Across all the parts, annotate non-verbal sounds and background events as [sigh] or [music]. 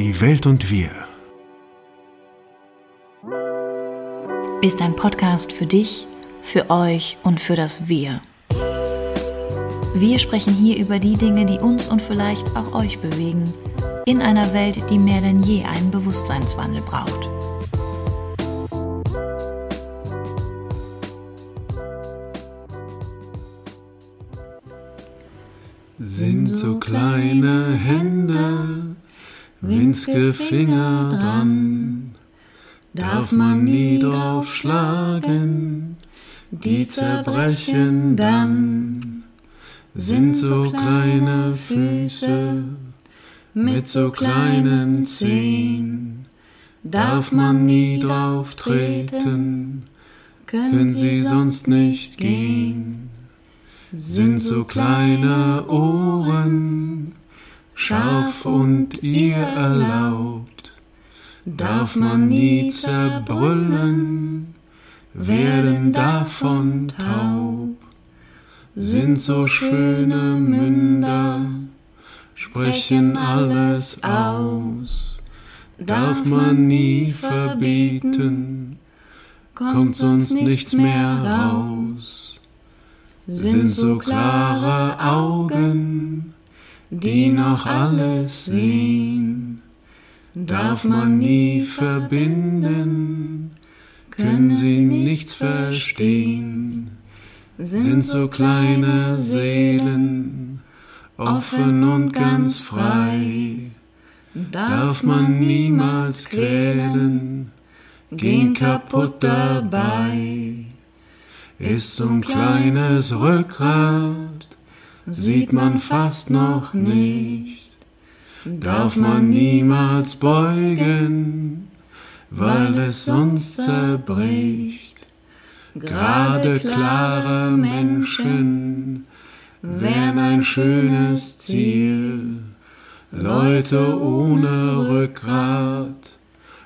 Die Welt und wir. Ist ein Podcast für dich, für euch und für das Wir. Wir sprechen hier über die Dinge, die uns und vielleicht auch euch bewegen, in einer Welt, die mehr denn je einen Bewusstseinswandel braucht. Winzige Finger dran, darf man nie drauf schlagen, die zerbrechen dann. Sind so kleine Füße mit so kleinen Zehen, darf man nie drauf treten, können sie sonst nicht gehen? sind so kleine Ohren, scharf und ihr erlaubt, darf man nie zerbrüllen, werden davon taub, sind so schöne Münder, sprechen alles aus, darf man nie verbieten, kommt sonst nichts mehr raus. Sind so klare Augen, die noch alles sehen. Darf man nie verbinden, können sie nichts verstehen. Sind so kleine Seelen, offen und ganz frei. Darf man niemals quälen, gehen kaputt dabei ist so ein kleines Rückgrat, sieht man fast noch nicht, darf man niemals beugen, weil es sonst zerbricht. Gerade klare Menschen wären ein schönes Ziel. Leute ohne Rückgrat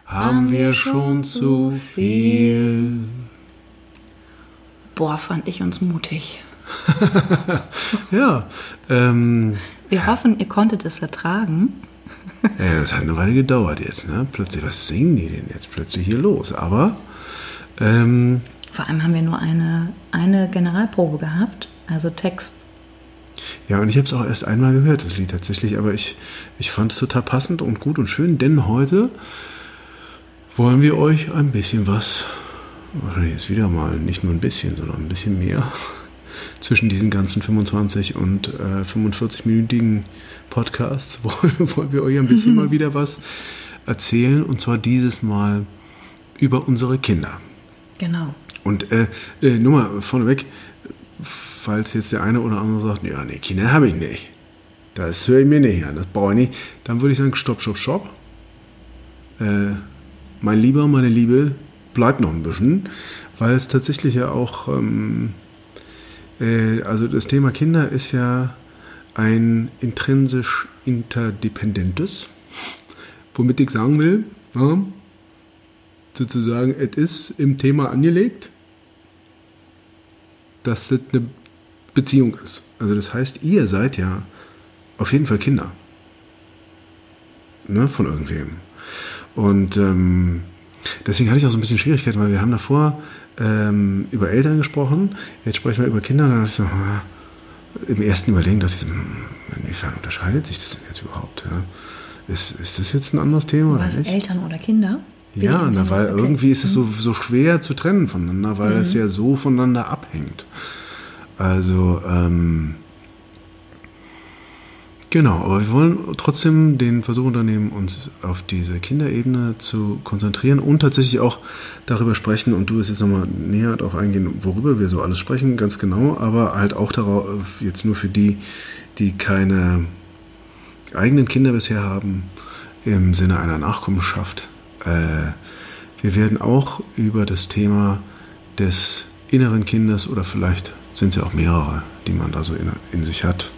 haben wir schon zu viel. Boah, fand ich uns mutig. [laughs] ja. Ähm, Wir hoffen, ihr konntet es ertragen. ja, das hat eine Weile gedauert jetzt. Ne? Plötzlich, was singen die denn jetzt plötzlich hier los? Aber. Ähm, Vor allem haben wir nur eine, eine Generalprobe gehabt, also Text. Ja, und ich habe es auch erst einmal gehört, das Lied tatsächlich, aber ich, ich fand es total passend und gut und schön, denn heute wollen wir euch ein bisschen was wahrscheinlich jetzt wieder mal nicht nur ein bisschen, sondern ein bisschen mehr zwischen diesen ganzen 25 und äh, 45-minütigen Podcasts [laughs] wollen, wollen wir euch ein bisschen mal wieder was erzählen und zwar dieses Mal über unsere Kinder. Genau. Und äh, äh, nur mal vorneweg, falls jetzt der eine oder andere sagt, ja, nee, Kinder habe ich nicht. Das höre ich mir nicht an, das brauche ich nicht. Dann würde ich sagen, stopp, stopp, stopp. Äh, mein Lieber, meine Liebe, bleibt noch ein bisschen, weil es tatsächlich ja auch, ähm, äh, also das Thema Kinder ist ja ein intrinsisch interdependentes, womit ich sagen will, ja, sozusagen, es ist im Thema angelegt, dass es eine Beziehung ist. Also das heißt, ihr seid ja auf jeden Fall Kinder. Ne, von irgendwem. Und ähm, Deswegen hatte ich auch so ein bisschen Schwierigkeiten, weil wir haben davor ähm, über Eltern gesprochen, jetzt sprechen wir über Kinder. Dann dachte ich so, im ersten Überlegen dachte ich so, hm, inwiefern unterscheidet sich das denn jetzt überhaupt? Ja? Ist, ist das jetzt ein anderes Thema? Was, Eltern oder Kinder? Ja, na, weil okay. irgendwie ist es so, mhm. so schwer zu trennen voneinander, weil mhm. es ja so voneinander abhängt. Also, ähm, Genau, aber wir wollen trotzdem den Versuch unternehmen, uns auf diese Kinderebene zu konzentrieren und tatsächlich auch darüber sprechen, und du wirst jetzt nochmal näher darauf eingehen, worüber wir so alles sprechen, ganz genau, aber halt auch darauf, jetzt nur für die, die keine eigenen Kinder bisher haben, im Sinne einer Nachkommenschaft. Äh, wir werden auch über das Thema des inneren Kindes oder vielleicht sind es ja auch mehrere, die man da so in, in sich hat,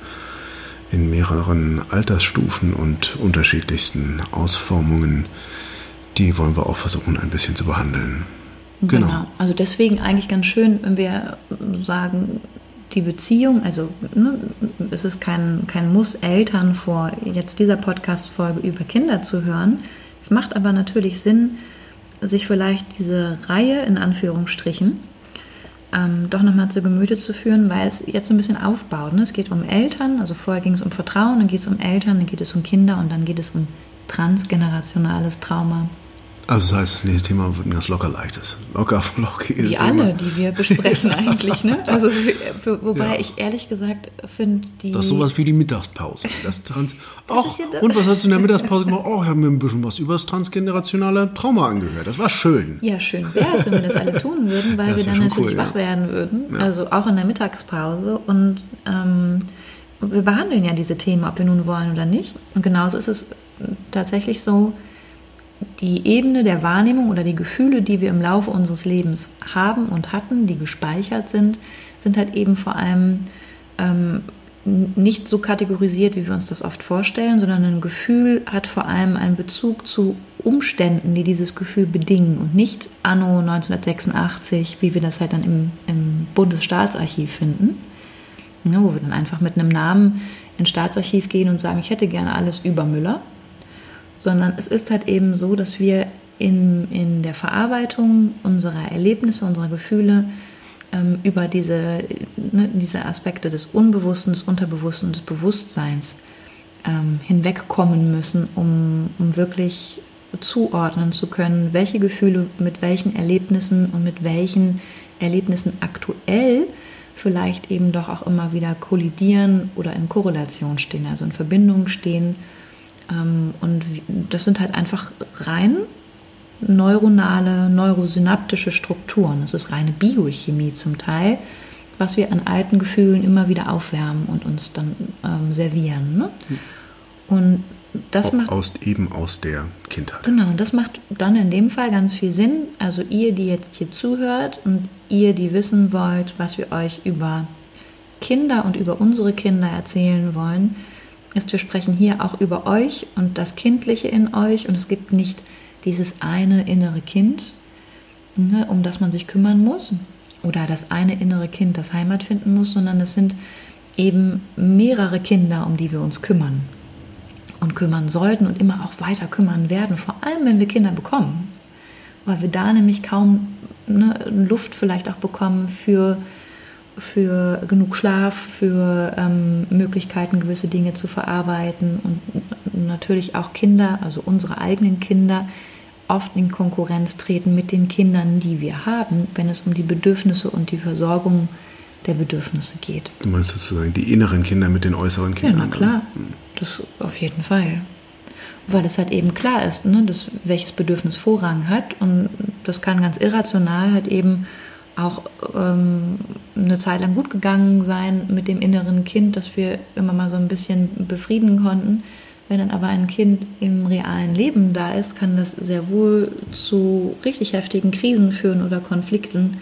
in mehreren Altersstufen und unterschiedlichsten Ausformungen, die wollen wir auch versuchen ein bisschen zu behandeln. Genau. genau. Also deswegen eigentlich ganz schön, wenn wir sagen, die Beziehung, also ne, es ist kein, kein Muss, Eltern vor jetzt dieser Podcast-Folge über Kinder zu hören. Es macht aber natürlich Sinn, sich vielleicht diese Reihe in Anführungsstrichen ähm, doch nochmal zu Gemüte zu führen, weil es jetzt ein bisschen aufbaut. Ne? Es geht um Eltern, also vorher ging es um Vertrauen, dann geht es um Eltern, dann geht es um Kinder und dann geht es um transgenerationales Trauma. Also das heißt, das nächste Thema wird ein ganz locker leichtes. Locker, flockiges Wie alle, die wir besprechen [laughs] eigentlich. Ne? Also für, wobei ja. ich ehrlich gesagt finde, die... Das ist sowas wie die Mittagspause. Das Trans [laughs] das Och, ja und was hast du in der Mittagspause gemacht? Oh, ich habe mir ein bisschen was über das transgenerationale Trauma angehört. Das war schön. Ja, schön wäre es, wenn wir das alle tun würden, weil [laughs] ja, wir dann natürlich cool, wach werden würden. Also auch in der Mittagspause. Und ähm, wir behandeln ja diese Themen, ob wir nun wollen oder nicht. Und genauso ist es tatsächlich so, die Ebene der Wahrnehmung oder die Gefühle, die wir im Laufe unseres Lebens haben und hatten, die gespeichert sind, sind halt eben vor allem ähm, nicht so kategorisiert, wie wir uns das oft vorstellen, sondern ein Gefühl hat vor allem einen Bezug zu Umständen, die dieses Gefühl bedingen und nicht anno 1986, wie wir das halt dann im, im Bundesstaatsarchiv finden, ja, wo wir dann einfach mit einem Namen ins Staatsarchiv gehen und sagen, ich hätte gerne alles über Müller sondern es ist halt eben so, dass wir in, in der Verarbeitung unserer Erlebnisse, unserer Gefühle ähm, über diese, ne, diese Aspekte des Unbewussten, des Unterbewussten des Bewusstseins ähm, hinwegkommen müssen, um, um wirklich zuordnen zu können, welche Gefühle mit welchen Erlebnissen und mit welchen Erlebnissen aktuell vielleicht eben doch auch immer wieder kollidieren oder in Korrelation stehen, also in Verbindung stehen und das sind halt einfach rein neuronale, neurosynaptische Strukturen. Das ist reine Biochemie zum Teil, was wir an alten Gefühlen immer wieder aufwärmen und uns dann ähm, servieren. Ne? Und das macht aus, eben aus der Kindheit. Genau, und das macht dann in dem Fall ganz viel Sinn. Also ihr, die jetzt hier zuhört und ihr, die wissen wollt, was wir euch über Kinder und über unsere Kinder erzählen wollen, ist, wir sprechen hier auch über euch und das Kindliche in euch. Und es gibt nicht dieses eine innere Kind, ne, um das man sich kümmern muss oder das eine innere Kind, das Heimat finden muss, sondern es sind eben mehrere Kinder, um die wir uns kümmern und kümmern sollten und immer auch weiter kümmern werden, vor allem wenn wir Kinder bekommen, weil wir da nämlich kaum ne, Luft vielleicht auch bekommen für für genug Schlaf, für ähm, Möglichkeiten, gewisse Dinge zu verarbeiten und natürlich auch Kinder, also unsere eigenen Kinder, oft in Konkurrenz treten mit den Kindern, die wir haben, wenn es um die Bedürfnisse und die Versorgung der Bedürfnisse geht. Du meinst sozusagen die inneren Kinder mit den äußeren Kindern? Ja, na klar, das auf jeden Fall. Weil es halt eben klar ist, ne, dass, welches Bedürfnis Vorrang hat und das kann ganz irrational halt eben auch ähm, eine Zeit lang gut gegangen sein mit dem inneren Kind, das wir immer mal so ein bisschen befrieden konnten. Wenn dann aber ein Kind im realen Leben da ist, kann das sehr wohl zu richtig heftigen Krisen führen oder Konflikten,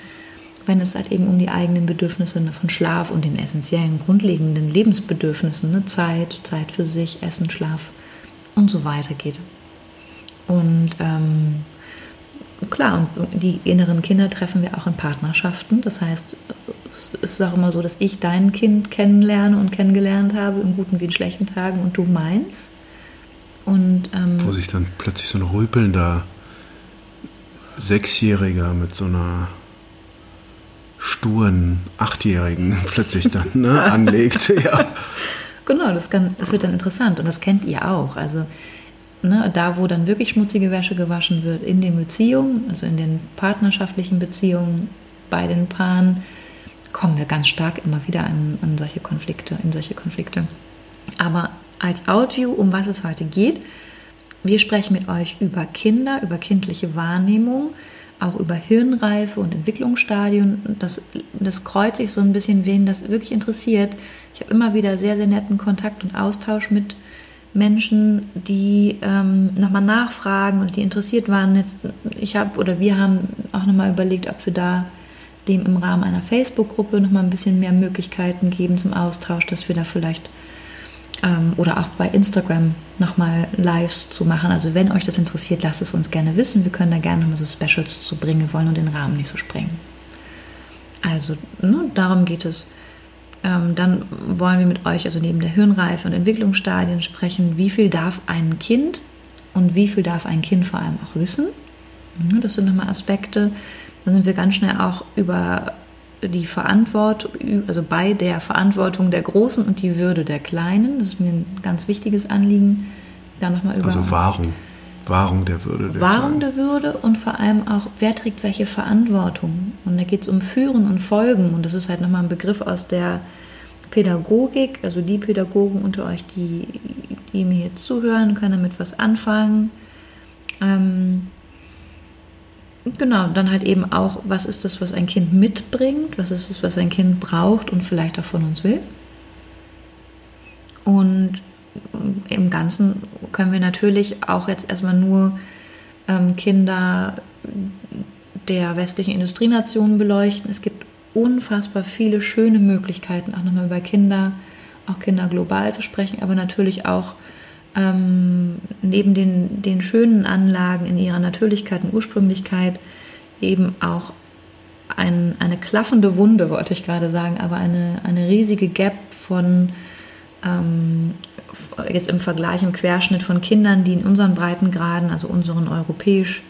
wenn es halt eben um die eigenen Bedürfnisse von Schlaf und den essentiellen, grundlegenden Lebensbedürfnissen, ne, Zeit, Zeit für sich, Essen, Schlaf und so weiter geht. Und ähm, klar, und die inneren Kinder treffen wir auch in Partnerschaften. Das heißt, es ist auch immer so, dass ich dein Kind kennenlerne und kennengelernt habe, in guten wie in schlechten Tagen, und du meins. Und, ähm, Wo sich dann plötzlich so ein rüpelnder Sechsjähriger mit so einer sturen Achtjährigen [laughs] plötzlich dann ne, [laughs] anlegt. Ja. Genau, das, kann, das wird dann interessant und das kennt ihr auch. Also ne, da wo dann wirklich schmutzige Wäsche gewaschen wird, in den Beziehungen, also in den partnerschaftlichen Beziehungen bei den Paaren, kommen wir ganz stark immer wieder an, an solche Konflikte, in solche Konflikte. Aber als Audio, um was es heute geht, wir sprechen mit euch über Kinder, über kindliche Wahrnehmung, auch über Hirnreife und Entwicklungsstadien. Das, das kreuzt sich so ein bisschen, wen das wirklich interessiert. Ich habe immer wieder sehr, sehr netten Kontakt und Austausch mit Menschen, die ähm, nochmal nachfragen und die interessiert waren. Jetzt, ich habe oder wir haben auch nochmal überlegt, ob wir da dem im Rahmen einer Facebook-Gruppe nochmal ein bisschen mehr Möglichkeiten geben zum Austausch, dass wir da vielleicht ähm, oder auch bei Instagram nochmal Lives zu machen. Also wenn euch das interessiert, lasst es uns gerne wissen. Wir können da gerne nochmal so Specials zu bringen. Wollen nur den Rahmen nicht so sprengen. Also ne, darum geht es Ähm, dann wollen wir mit euch also neben der Hirnreife und Entwicklungsstadien sprechen, wie viel darf ein Kind und wie viel darf ein Kind vor allem auch wissen. Das sind nochmal Aspekte. Dann sind wir ganz schnell auch über die Verantwortung, also bei der Verantwortung der Großen und die Würde der Kleinen. Das ist mir ein ganz wichtiges Anliegen. Da noch mal über also Wahrung. Wahrung der Würde. Der Wahrung Kleinen. der Würde und vor allem auch, wer trägt welche Verantwortung. Und da geht es um Führen und Folgen. Und das ist halt nochmal ein Begriff aus der Pädagogik. Also die Pädagogen unter euch, die, die mir jetzt zuhören, können damit was anfangen. Ähm, genau, dann halt eben auch, was ist das, was ein Kind mitbringt? Was ist das, was ein Kind braucht und vielleicht auch von uns will? Und im Ganzen können wir natürlich auch jetzt erstmal nur ähm, Kinder der westlichen Industrienationen beleuchten. Es gibt unfassbar viele schöne Möglichkeiten, auch nochmal über Kinder, auch Kinder global zu sprechen, aber natürlich auch ähm, neben den, den schönen Anlagen in ihrer Natürlichkeit und Ursprünglichkeit eben auch ein, eine klaffende Wunde, wollte ich gerade sagen, aber eine, eine riesige Gap von ähm, jetzt im Vergleich, im Querschnitt von Kindern, die in unseren Breitengraden, also unseren europäisch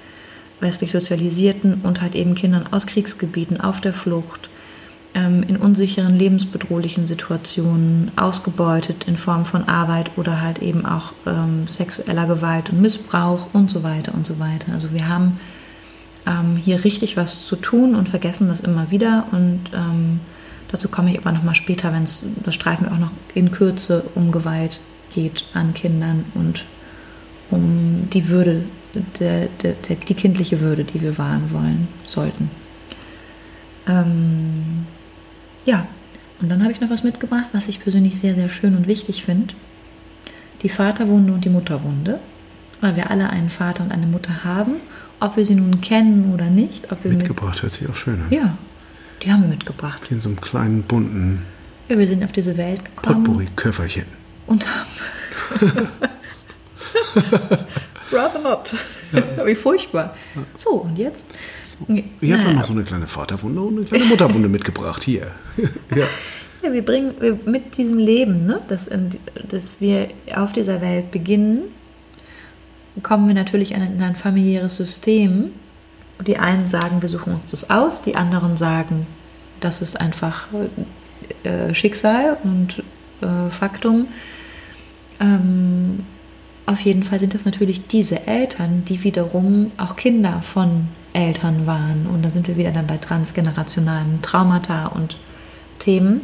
westlich sozialisierten und halt eben Kindern aus Kriegsgebieten auf der Flucht, ähm, in unsicheren, lebensbedrohlichen Situationen, ausgebeutet in Form von Arbeit oder halt eben auch ähm, sexueller Gewalt und Missbrauch und so weiter und so weiter. Also wir haben ähm, hier richtig was zu tun und vergessen das immer wieder und ähm, dazu komme ich aber nochmal später, wenn es, das streifen wir auch noch in Kürze um Gewalt geht an Kindern und um die Würde, der, der, der, die kindliche Würde, die wir wahren wollen, sollten. Ähm, ja, und dann habe ich noch was mitgebracht, was ich persönlich sehr, sehr schön und wichtig finde. Die Vaterwunde und die Mutterwunde, weil wir alle einen Vater und eine Mutter haben, ob wir sie nun kennen oder nicht. Ob wir mitgebracht mit, hört sich auch schön an. Ja, die haben wir mitgebracht. In so einem kleinen bunten. Ja, wir sind auf diese Welt gekommen. Potpourri-Köfferchen und haben. [laughs] Rather not. Ja. Wie furchtbar. So, und jetzt? Ich habe naja. noch so eine kleine Vaterwunde und eine kleine Mutterwunde mitgebracht. Hier. [laughs] ja. ja. wir bringen mit diesem Leben, ne, dass, dass wir auf dieser Welt beginnen, kommen wir natürlich in ein familiäres System. Die einen sagen, wir suchen uns das aus, die anderen sagen, das ist einfach äh, Schicksal und äh, Faktum. Ähm, auf jeden Fall sind das natürlich diese Eltern, die wiederum auch Kinder von Eltern waren. Und da sind wir wieder dann bei transgenerationalen Traumata und Themen,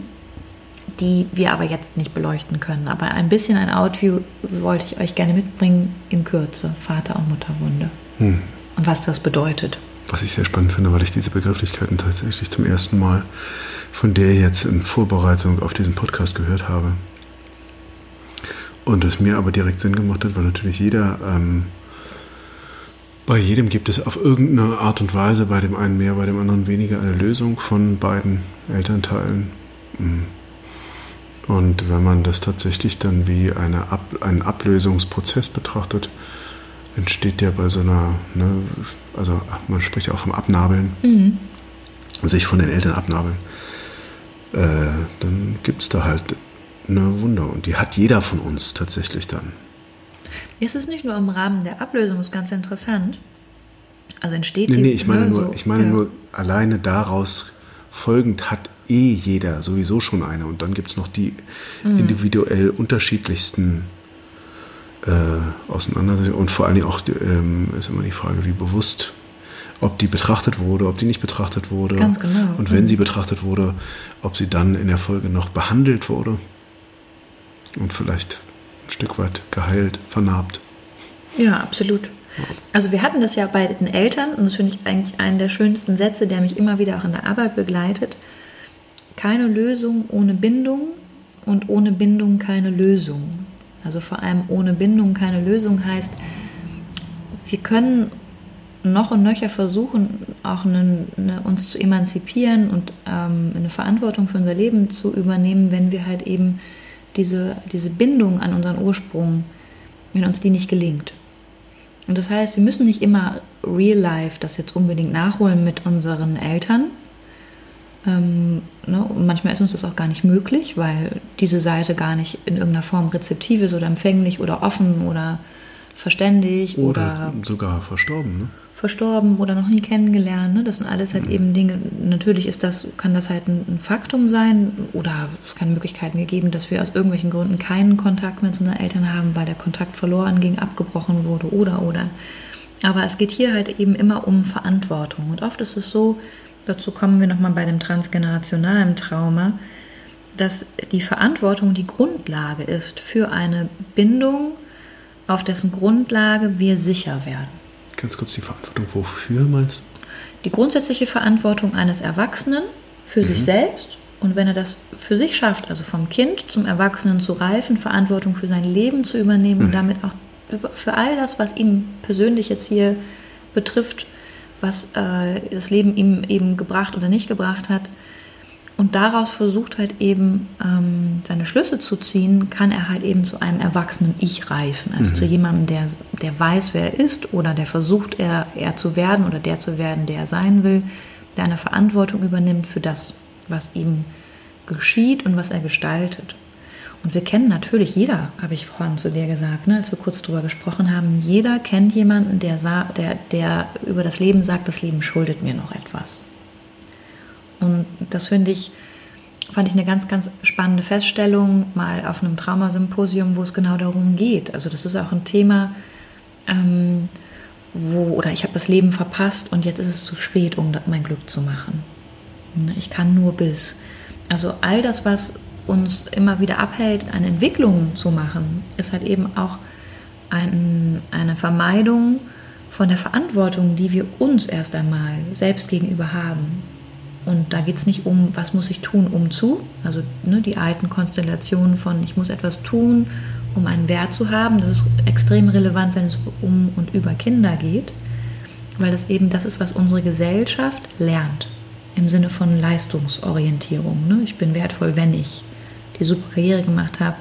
die wir aber jetzt nicht beleuchten können. Aber ein bisschen ein Outview wollte ich euch gerne mitbringen in Kürze, Vater- und Mutterwunde. Hm. Was das bedeutet. Was ich sehr spannend finde, weil ich diese Begrifflichkeiten tatsächlich zum ersten Mal von der jetzt in Vorbereitung auf diesen Podcast gehört habe. Und es mir aber direkt Sinn gemacht hat, weil natürlich jeder, ähm, bei jedem gibt es auf irgendeine Art und Weise, bei dem einen mehr, bei dem anderen weniger, eine Lösung von beiden Elternteilen. Und wenn man das tatsächlich dann wie eine Ab einen Ablösungsprozess betrachtet, entsteht der bei so einer, ne, also man spricht ja auch vom Abnabeln, mhm. sich von den Eltern abnabeln, äh, dann gibt es da halt eine Wunder. Und die hat jeder von uns tatsächlich dann. Ist es nicht nur im Rahmen der Ablösung, ist ganz interessant. Also entsteht nee, nee, ich meine, nur, so, ich meine ja. nur, alleine daraus folgend hat eh jeder sowieso schon eine. Und dann gibt es noch die mhm. individuell unterschiedlichsten äh, Auseinandersetzungen. Und vor allen Dingen auch ähm, ist immer die Frage, wie bewusst, ob die betrachtet wurde, ob die nicht betrachtet wurde. Ganz genau. Und wenn mhm. sie betrachtet wurde, ob sie dann in der Folge noch behandelt wurde und vielleicht ein Stück weit geheilt, vernarbt. Ja, absolut. Also wir hatten das ja bei den Eltern und das finde ich eigentlich einen der schönsten Sätze, der mich immer wieder auch in der Arbeit begleitet. Keine Lösung ohne Bindung und ohne Bindung keine Lösung. Also vor allem ohne Bindung keine Lösung heißt, wir können noch und nöcher versuchen, auch eine, eine, uns zu emanzipieren und ähm, eine Verantwortung für unser Leben zu übernehmen, wenn wir halt eben diese, diese Bindung an unseren Ursprung, wenn uns die nicht gelingt. Und das heißt, wir müssen nicht immer real life das jetzt unbedingt nachholen mit unseren Eltern, Ähm, ne? Und manchmal ist uns das auch gar nicht möglich, weil diese Seite gar nicht in irgendeiner Form rezeptiv ist oder empfänglich oder offen oder verständig Oder, oder, sogar verstorben, ne? verstorben oder noch nie kennengelernt. Ne? Das sind alles halt eben Dinge. Natürlich ist das, kann das halt ein, ein Faktum sein oder es kann Möglichkeiten gegeben, dass wir aus irgendwelchen Gründen keinen Kontakt mehr zu unseren Eltern haben, weil der Kontakt verloren ging, abgebrochen wurde oder oder. Aber es geht hier halt eben immer um Verantwortung. Und oft ist es so, dazu kommen wir nochmal bei dem transgenerationalen Trauma, dass die Verantwortung die Grundlage ist für eine Bindung, auf dessen Grundlage wir sicher werden. Ganz kurz die Verantwortung, wofür meinst du? Die grundsätzliche Verantwortung eines Erwachsenen für sich selbst und wenn er das für sich schafft, also vom Kind zum Erwachsenen zu reifen, Verantwortung für sein Leben zu übernehmen und damit auch für all das, was ihm persönlich jetzt hier betrifft, was äh, das Leben ihm eben gebracht oder nicht gebracht hat, und daraus versucht halt eben ähm, seine Schlüsse zu ziehen, kann er halt eben zu einem erwachsenen Ich reifen. Also zu jemandem, der, der weiß, wer er ist oder der versucht, er, er zu werden oder der zu werden, der er sein will, der eine Verantwortung übernimmt für das, was ihm geschieht und was er gestaltet. Und wir kennen natürlich, jeder, habe ich vorhin zu dir gesagt, ne, als wir kurz drüber gesprochen haben, jeder kennt jemanden, der, der, der über das Leben sagt, das Leben schuldet mir noch etwas. Und das finde ich, fand ich eine ganz, ganz spannende Feststellung, mal auf einem Traumasymposium, wo es genau darum geht. Also das ist auch ein Thema, ähm, wo, oder ich habe das Leben verpasst und jetzt ist es zu spät, um mein Glück zu machen. Ne, Ich kann nur bis. Also all das, was uns immer wieder abhält, eine Entwicklung zu machen, ist halt eben auch ein, eine Vermeidung von der Verantwortung, die wir uns erst einmal selbst gegenüber haben. Und da geht es nicht um, was muss ich tun, um zu, also ne, die alten Konstellationen von, ich muss etwas tun, um einen Wert zu haben. Das ist extrem relevant, wenn es um und über Kinder geht, weil das eben das ist, was unsere Gesellschaft lernt. Im Sinne von Leistungsorientierung. Ne? Ich bin wertvoll, wenn ich die super Karriere gemacht habe,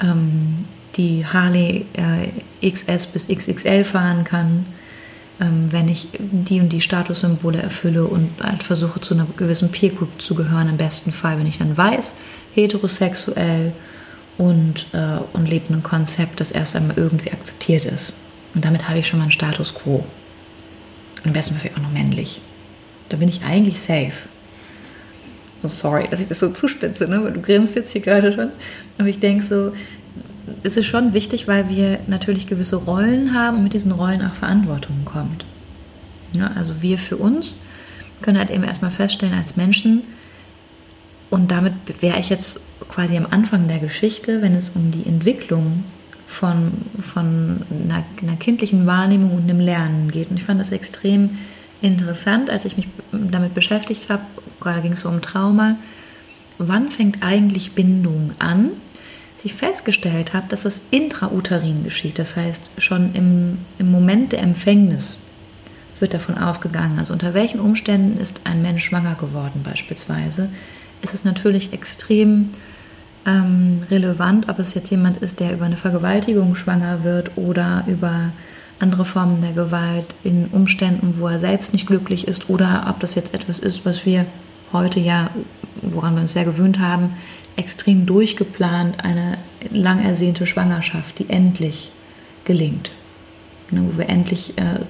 ähm, die Harley äh, XS bis XXL fahren kann, ähm, wenn ich die und die Statussymbole erfülle und halt versuche zu einer gewissen Peer Group zu gehören, im besten Fall, wenn ich dann weiß, heterosexuell und, äh, und lebt ein Konzept, das erst einmal irgendwie akzeptiert ist. Und damit habe ich schon mal einen Status quo. Und im besten Fall auch noch männlich. Da bin ich eigentlich safe. So sorry, dass ich das so zuspitze, ne? weil du grinst jetzt hier gerade schon. Aber ich denke so, es ist schon wichtig, weil wir natürlich gewisse Rollen haben und mit diesen Rollen auch Verantwortung kommt. Ja, also wir für uns können halt eben erstmal feststellen als Menschen, und damit wäre ich jetzt quasi am Anfang der Geschichte, wenn es um die Entwicklung von, von einer, einer kindlichen Wahrnehmung und einem Lernen geht. Und ich fand das extrem interessant, als ich mich damit beschäftigt habe, gerade ging es so um Trauma, wann fängt eigentlich Bindung an? Ich festgestellt habe, dass das intrauterin geschieht, das heißt schon im, im Moment der Empfängnis wird davon ausgegangen. Also unter welchen Umständen ist ein Mensch schwanger geworden beispielsweise, ist es natürlich extrem ähm, relevant, ob es jetzt jemand ist, der über eine Vergewaltigung schwanger wird oder über andere Formen der Gewalt in Umständen, wo er selbst nicht glücklich ist oder ob das jetzt etwas ist, was wir heute ja, woran wir uns sehr gewöhnt haben, extrem durchgeplant, eine lang ersehnte Schwangerschaft, die endlich gelingt. Ne, wo wir endlich äh,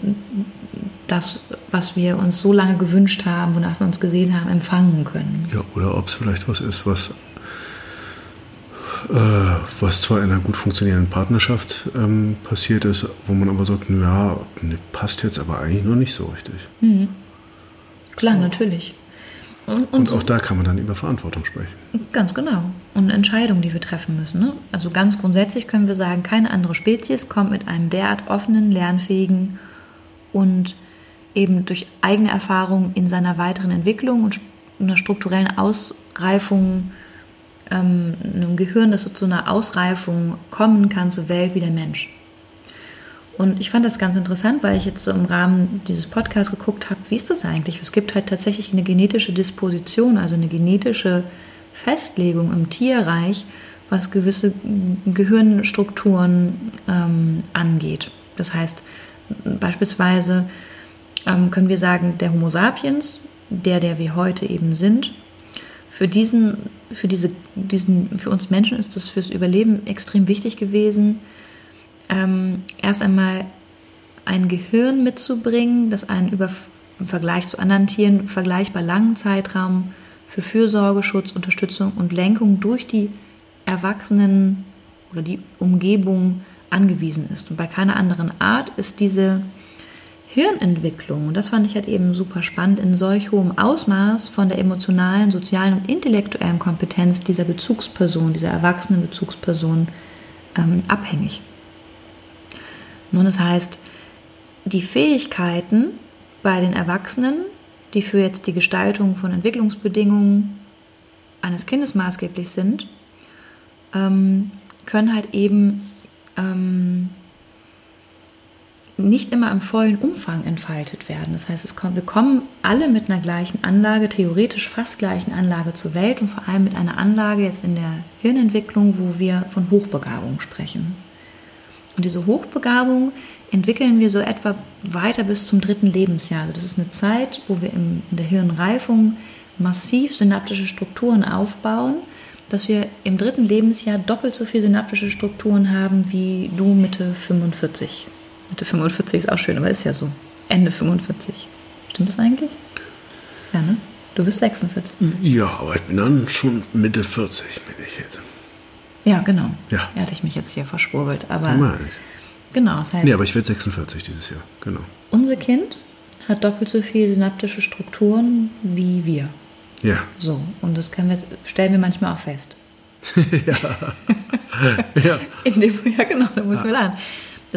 das, was wir uns so lange gewünscht haben, wonach wir uns gesehen haben, empfangen können. Ja, oder ob es vielleicht was ist, was, äh, was zwar in einer gut funktionierenden Partnerschaft ähm, passiert ist, wo man aber sagt, ja, ne, passt jetzt aber eigentlich noch nicht so richtig. Klar, natürlich. Und, und, auch da kann man dann über Verantwortung sprechen. ganz genau. Und Entscheidungen, die wir treffen müssen. Ne? Also ganz grundsätzlich können wir sagen, keine andere Spezies kommt mit einem derart offenen, lernfähigen und eben durch eigene Erfahrung in seiner weiteren Entwicklung und einer strukturellen Ausreifung, ähm, einem Gehirn, das so zu einer Ausreifung kommen kann zur Welt wie der Mensch. Und ich fand das ganz interessant, weil ich jetzt so im Rahmen dieses Podcasts geguckt habe, wie ist das eigentlich? Es gibt halt tatsächlich eine genetische Disposition, also eine genetische Festlegung im Tierreich, was gewisse Gehirnstrukturen ähm, angeht. Das heißt, beispielsweise ähm, können wir sagen, der Homo sapiens der, der wir heute eben sind. Für diesen, für diese, diesen, für uns Menschen ist das fürs Überleben extrem wichtig gewesen, ähm, erst einmal ein Gehirn mitzubringen, das einen über, im Vergleich zu anderen Tieren vergleichbar langen Zeitraum für Fürsorge, Schutz, Unterstützung und Lenkung durch die Erwachsenen oder die Umgebung angewiesen ist. Und bei keiner anderen Art ist diese Hirnentwicklung, und das fand ich halt eben super spannend, in solch hohem Ausmaß von der emotionalen, sozialen und intellektuellen Kompetenz dieser Bezugsperson, dieser erwachsenen Bezugsperson ähm, abhängig. Nun, das heißt, die Fähigkeiten bei den Erwachsenen, die für jetzt die Gestaltung von Entwicklungsbedingungen eines Kindes maßgeblich sind, ähm, können halt eben ähm, nicht immer im vollen Umfang entfaltet werden. Das heißt, es kommt, wir kommen alle mit einer gleichen Anlage, theoretisch fast gleichen Anlage zur Welt und vor allem mit einer Anlage jetzt in der Hirnentwicklung, wo wir von Hochbegabung sprechen. Und diese Hochbegabung entwickeln wir so etwa weiter bis zum dritten Lebensjahr. Also das ist eine Zeit, wo wir in der Hirnreifung massiv synaptische Strukturen aufbauen, dass wir im dritten Lebensjahr doppelt so viele synaptische Strukturen haben wie du Mitte 45. Mitte 45 ist auch schön, aber ist ja so. Ende 45. Stimmt das eigentlich? Ja, ne? Du bist 46. Ja, aber ich bin dann schon Mitte 40, bin ich jetzt. Ja, genau. Ja. Da hatte ich mich jetzt hier verschwurbelt. Aber Meine ich. genau, das heißt, Nee, aber ich werde 46 dieses Jahr, genau. unser Kind hat doppelt so viele synaptische Strukturen wie wir. Ja, So, und das können wir, stellen wir manchmal auch fest. [laughs] [laughs] ja. In dem, ja, genau, da müssen wir lernen.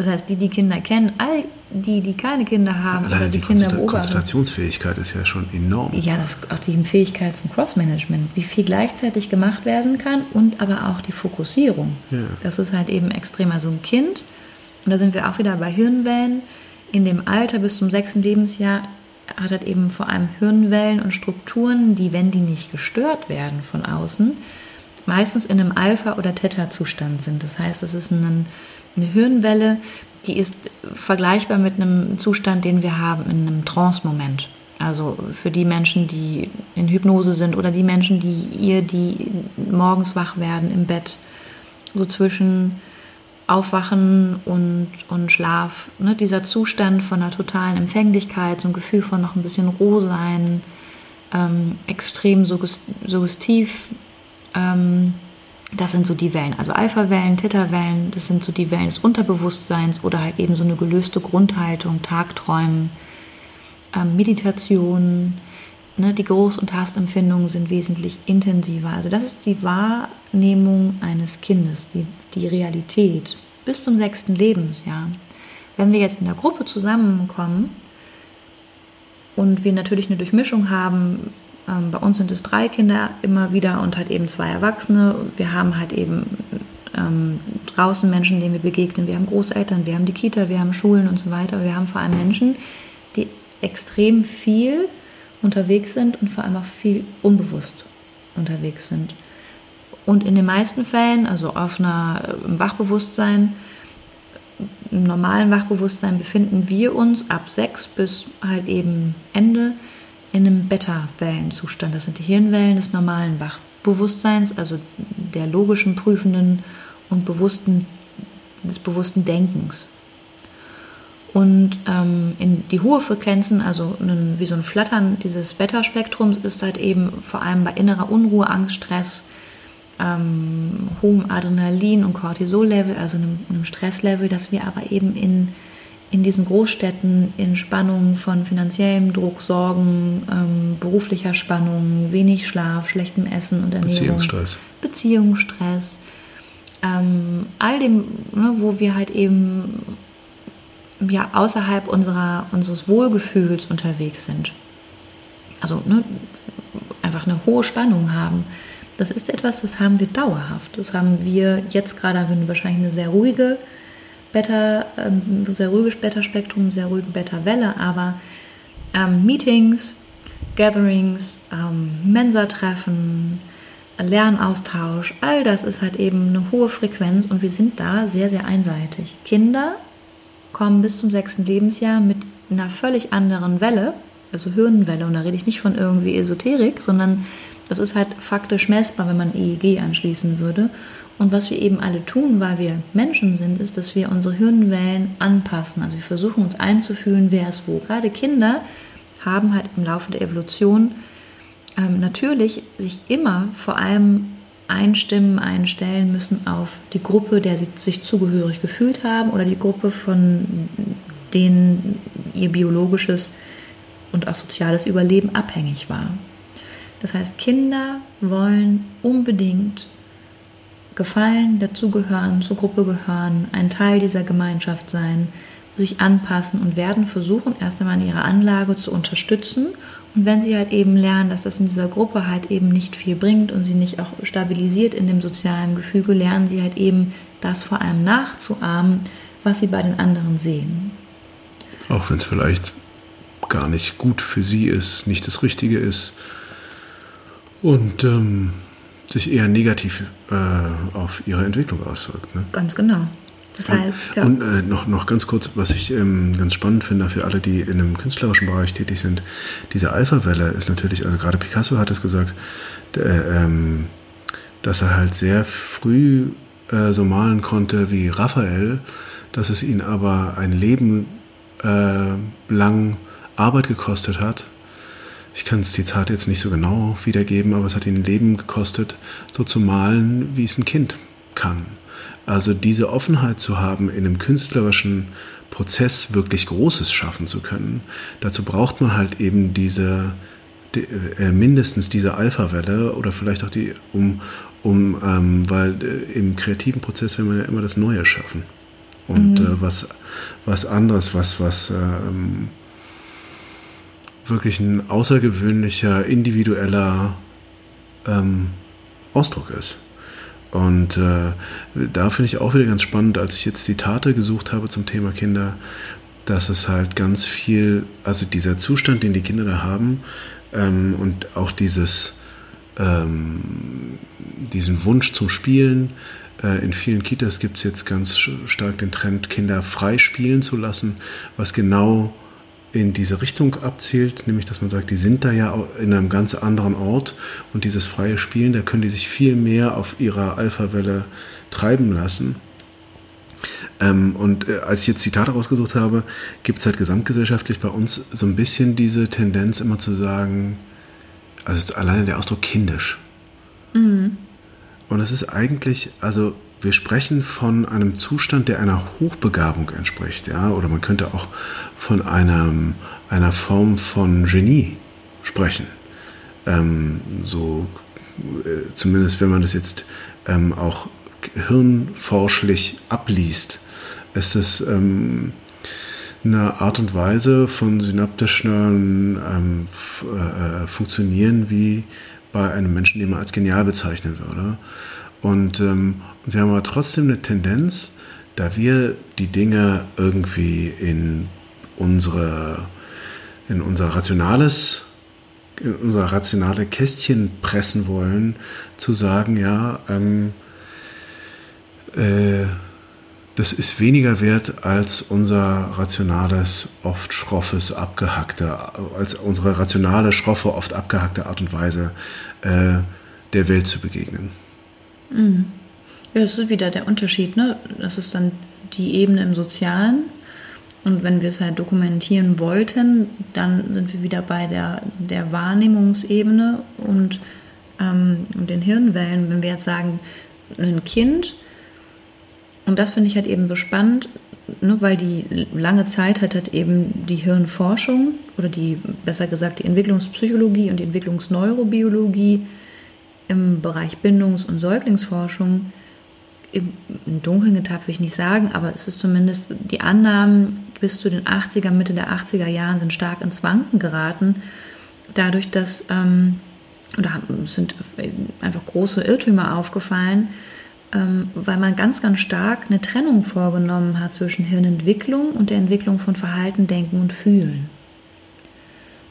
Das heißt, die, die Kinder kennen, all die, die keine Kinder haben oder Allein die, die Kinder Konzentra- beobachten. Konzentrationsfähigkeit ist ja schon enorm. Ja, das, auch die Fähigkeit zum Cross-Management, wie viel gleichzeitig gemacht werden kann und aber auch die Fokussierung. Ja. Das ist halt eben extrem. Also ein Kind, und da sind wir auch wieder bei Hirnwellen, in dem Alter bis zum sechsten Lebensjahr hat halt eben vor allem Hirnwellen und Strukturen, die, wenn die nicht gestört werden von außen, meistens in einem Alpha- oder Theta-Zustand sind. Das heißt, es ist ein, eine Hirnwelle, die ist vergleichbar mit einem Zustand, den wir haben in einem Trance-Moment. Also für die Menschen, die in Hypnose sind oder die Menschen, die ihr, die morgens wach werden im Bett, so zwischen Aufwachen und, und Schlaf, ne, dieser Zustand von einer totalen Empfänglichkeit, so ein Gefühl von noch ein bisschen roh sein, ähm, extrem suggest suggestiv, ähm, das sind so die Wellen, also Alpha-Wellen, Theta-Wellen, das sind so die Wellen des Unterbewusstseins oder halt eben so eine gelöste Grundhaltung, Tagträumen, ähm, Meditation, ne, die Groß- und Tastempfindungen sind wesentlich intensiver. Also das ist die Wahrnehmung eines Kindes, die, die Realität bis zum sechsten Lebensjahr. Wenn wir jetzt in der Gruppe zusammenkommen und wir natürlich eine Durchmischung haben, bei uns sind es drei Kinder immer wieder und halt eben zwei Erwachsene. Wir haben halt eben ähm, draußen Menschen, denen wir begegnen. Wir haben Großeltern, wir haben die Kita, wir haben Schulen und so weiter. Wir haben vor allem Menschen, die extrem viel unterwegs sind und vor allem auch viel unbewusst unterwegs sind. Und in den meisten Fällen, also auf einer, im Wachbewusstsein, im normalen Wachbewusstsein befinden wir uns ab sechs bis halt eben Ende in einem Beta-Wellenzustand. Das sind die Hirnwellen des normalen Wachbewusstseins, also der logischen, prüfenden und bewussten, des bewussten Denkens. Und ähm, in die hohe Frequenzen, also ein, wie so ein Flattern dieses Beta-Spektrums, ist halt eben vor allem bei innerer Unruhe, Angst, Stress, ähm, hohem Adrenalin- und Cortisol-Level, also einem, einem Stresslevel, dass wir aber eben in, in diesen Großstädten in Spannungen von finanziellem Druck, Sorgen, ähm, beruflicher Spannung, wenig Schlaf, schlechtem Essen und Ernährung, Beziehungsstress. Beziehungsstress, ähm, all dem, ne, wo wir halt eben ja, außerhalb unserer, unseres Wohlgefühls unterwegs sind. Also ne, einfach eine hohe Spannung haben. Das ist etwas, das haben wir dauerhaft. Das haben wir jetzt gerade, haben wir wahrscheinlich eine sehr ruhige Beta, ähm, sehr ruhiges Beta-Spektrum, sehr ruhige Beta-Welle, aber ähm, Meetings, Gatherings, ähm, Mensa-Treffen, Lernaustausch, all das ist halt eben eine hohe Frequenz und wir sind da sehr, sehr einseitig. Kinder kommen bis zum sechsten Lebensjahr mit einer völlig anderen Welle also Hirnwelle. Und da rede ich nicht von irgendwie Esoterik, sondern das ist halt faktisch messbar, wenn man EEG anschließen würde. Und was wir eben alle tun, weil wir Menschen sind, ist, dass wir unsere Hirnwellen anpassen. Also wir versuchen uns einzufühlen, wer ist wo. Gerade Kinder haben halt im Laufe der Evolution ähm, natürlich sich immer vor allem einstimmen, einstellen müssen auf die Gruppe, der sie sich zugehörig gefühlt haben oder die Gruppe, von denen ihr biologisches und auch soziales Überleben abhängig war. Das heißt, Kinder wollen unbedingt gefallen, dazugehören, zur Gruppe gehören, ein Teil dieser Gemeinschaft sein, sich anpassen und werden versuchen, erst einmal in ihrer Anlage zu unterstützen. Und wenn sie halt eben lernen, dass das in dieser Gruppe halt eben nicht viel bringt und sie nicht auch stabilisiert in dem sozialen Gefüge, lernen sie halt eben das vor allem nachzuahmen, was sie bei den anderen sehen. Auch wenn es vielleicht gar nicht gut für sie ist, nicht das Richtige ist. Und ähm, sich eher negativ äh, auf ihre Entwicklung auswirkt. Ne? Ganz genau. Das heißt, ja. Und äh, noch, noch ganz kurz, was ich ähm, ganz spannend finde für alle, die in einem künstlerischen Bereich tätig sind, diese Alpha-Welle ist natürlich, also gerade Picasso hat es gesagt, der, ähm, dass er halt sehr früh äh, so malen konnte wie Raphael, dass es ihn aber ein Leben äh, lang Arbeit gekostet hat, ich kann das Zitat jetzt nicht so genau wiedergeben, aber es hat ihn Leben gekostet, so zu malen, wie es ein Kind kann. Also diese Offenheit zu haben, in einem künstlerischen Prozess wirklich Großes schaffen zu können, dazu braucht man halt eben diese, die, äh, mindestens diese Alpha-Welle oder vielleicht auch die, um, um ähm, weil äh, im kreativen Prozess will man ja immer das Neue schaffen. Und mhm. äh, was, was anderes, was, was ähm, wirklich ein außergewöhnlicher, individueller ähm, Ausdruck ist. Und äh, da finde ich auch wieder ganz spannend, als ich jetzt Zitate gesucht habe zum Thema Kinder, dass es halt ganz viel, also dieser Zustand, den die Kinder da haben ähm, und auch dieses, ähm, diesen Wunsch zum Spielen. Äh, in vielen Kitas gibt es jetzt ganz stark den Trend, Kinder frei spielen zu lassen, was genau in diese Richtung abzielt, nämlich dass man sagt, die sind da ja in einem ganz anderen Ort und dieses freie Spielen, da können die sich viel mehr auf ihrer Alpha-Welle treiben lassen. Ähm, und äh, als ich jetzt Zitate rausgesucht habe, gibt es halt gesamtgesellschaftlich bei uns so ein bisschen diese Tendenz immer zu sagen, also alleine der Ausdruck kindisch. Mhm. Und das ist eigentlich, also wir sprechen von einem Zustand, der einer Hochbegabung entspricht, ja, oder man könnte auch von einem, einer Form von Genie sprechen. Ähm, so, äh, zumindest wenn man das jetzt ähm, auch hirnforschlich abliest, ist es ähm, eine Art und Weise von synaptischen ähm, äh, Funktionieren wie bei einem Menschen, den man als genial bezeichnen würde. Und, ähm, und wir haben aber trotzdem eine Tendenz, da wir die Dinge irgendwie in unsere, in unser rationales, in unser rationale Kästchen pressen wollen, zu sagen, ja, ähm, äh, das ist weniger wert als unser rationales, oft schroffes, abgehackte, als unsere rationale, schroffe, oft abgehackte Art und Weise äh, der Welt zu begegnen. Mhm. Ja, das ist wieder der Unterschied. Ne? Das ist dann die Ebene im Sozialen. Und wenn wir es halt dokumentieren wollten, dann sind wir wieder bei der, der Wahrnehmungsebene und, ähm, und den Hirnwellen. Wenn wir jetzt sagen, ein Kind, und das finde ich halt eben spannend, ne, weil die lange Zeit hat, hat eben die Hirnforschung oder die, besser gesagt, die Entwicklungspsychologie und die Entwicklungsneurobiologie im Bereich Bindungs- und Säuglingsforschung im, Dunkeln getappt, will ich nicht sagen, aber es ist zumindest die Annahmen bis zu den 80er, Mitte der 80er Jahren sind stark ins Wanken geraten, dadurch, dass ähm, oder sind einfach große Irrtümer aufgefallen, ähm, weil man ganz, ganz stark eine Trennung vorgenommen hat zwischen Hirnentwicklung und der Entwicklung von Verhalten, Denken und Fühlen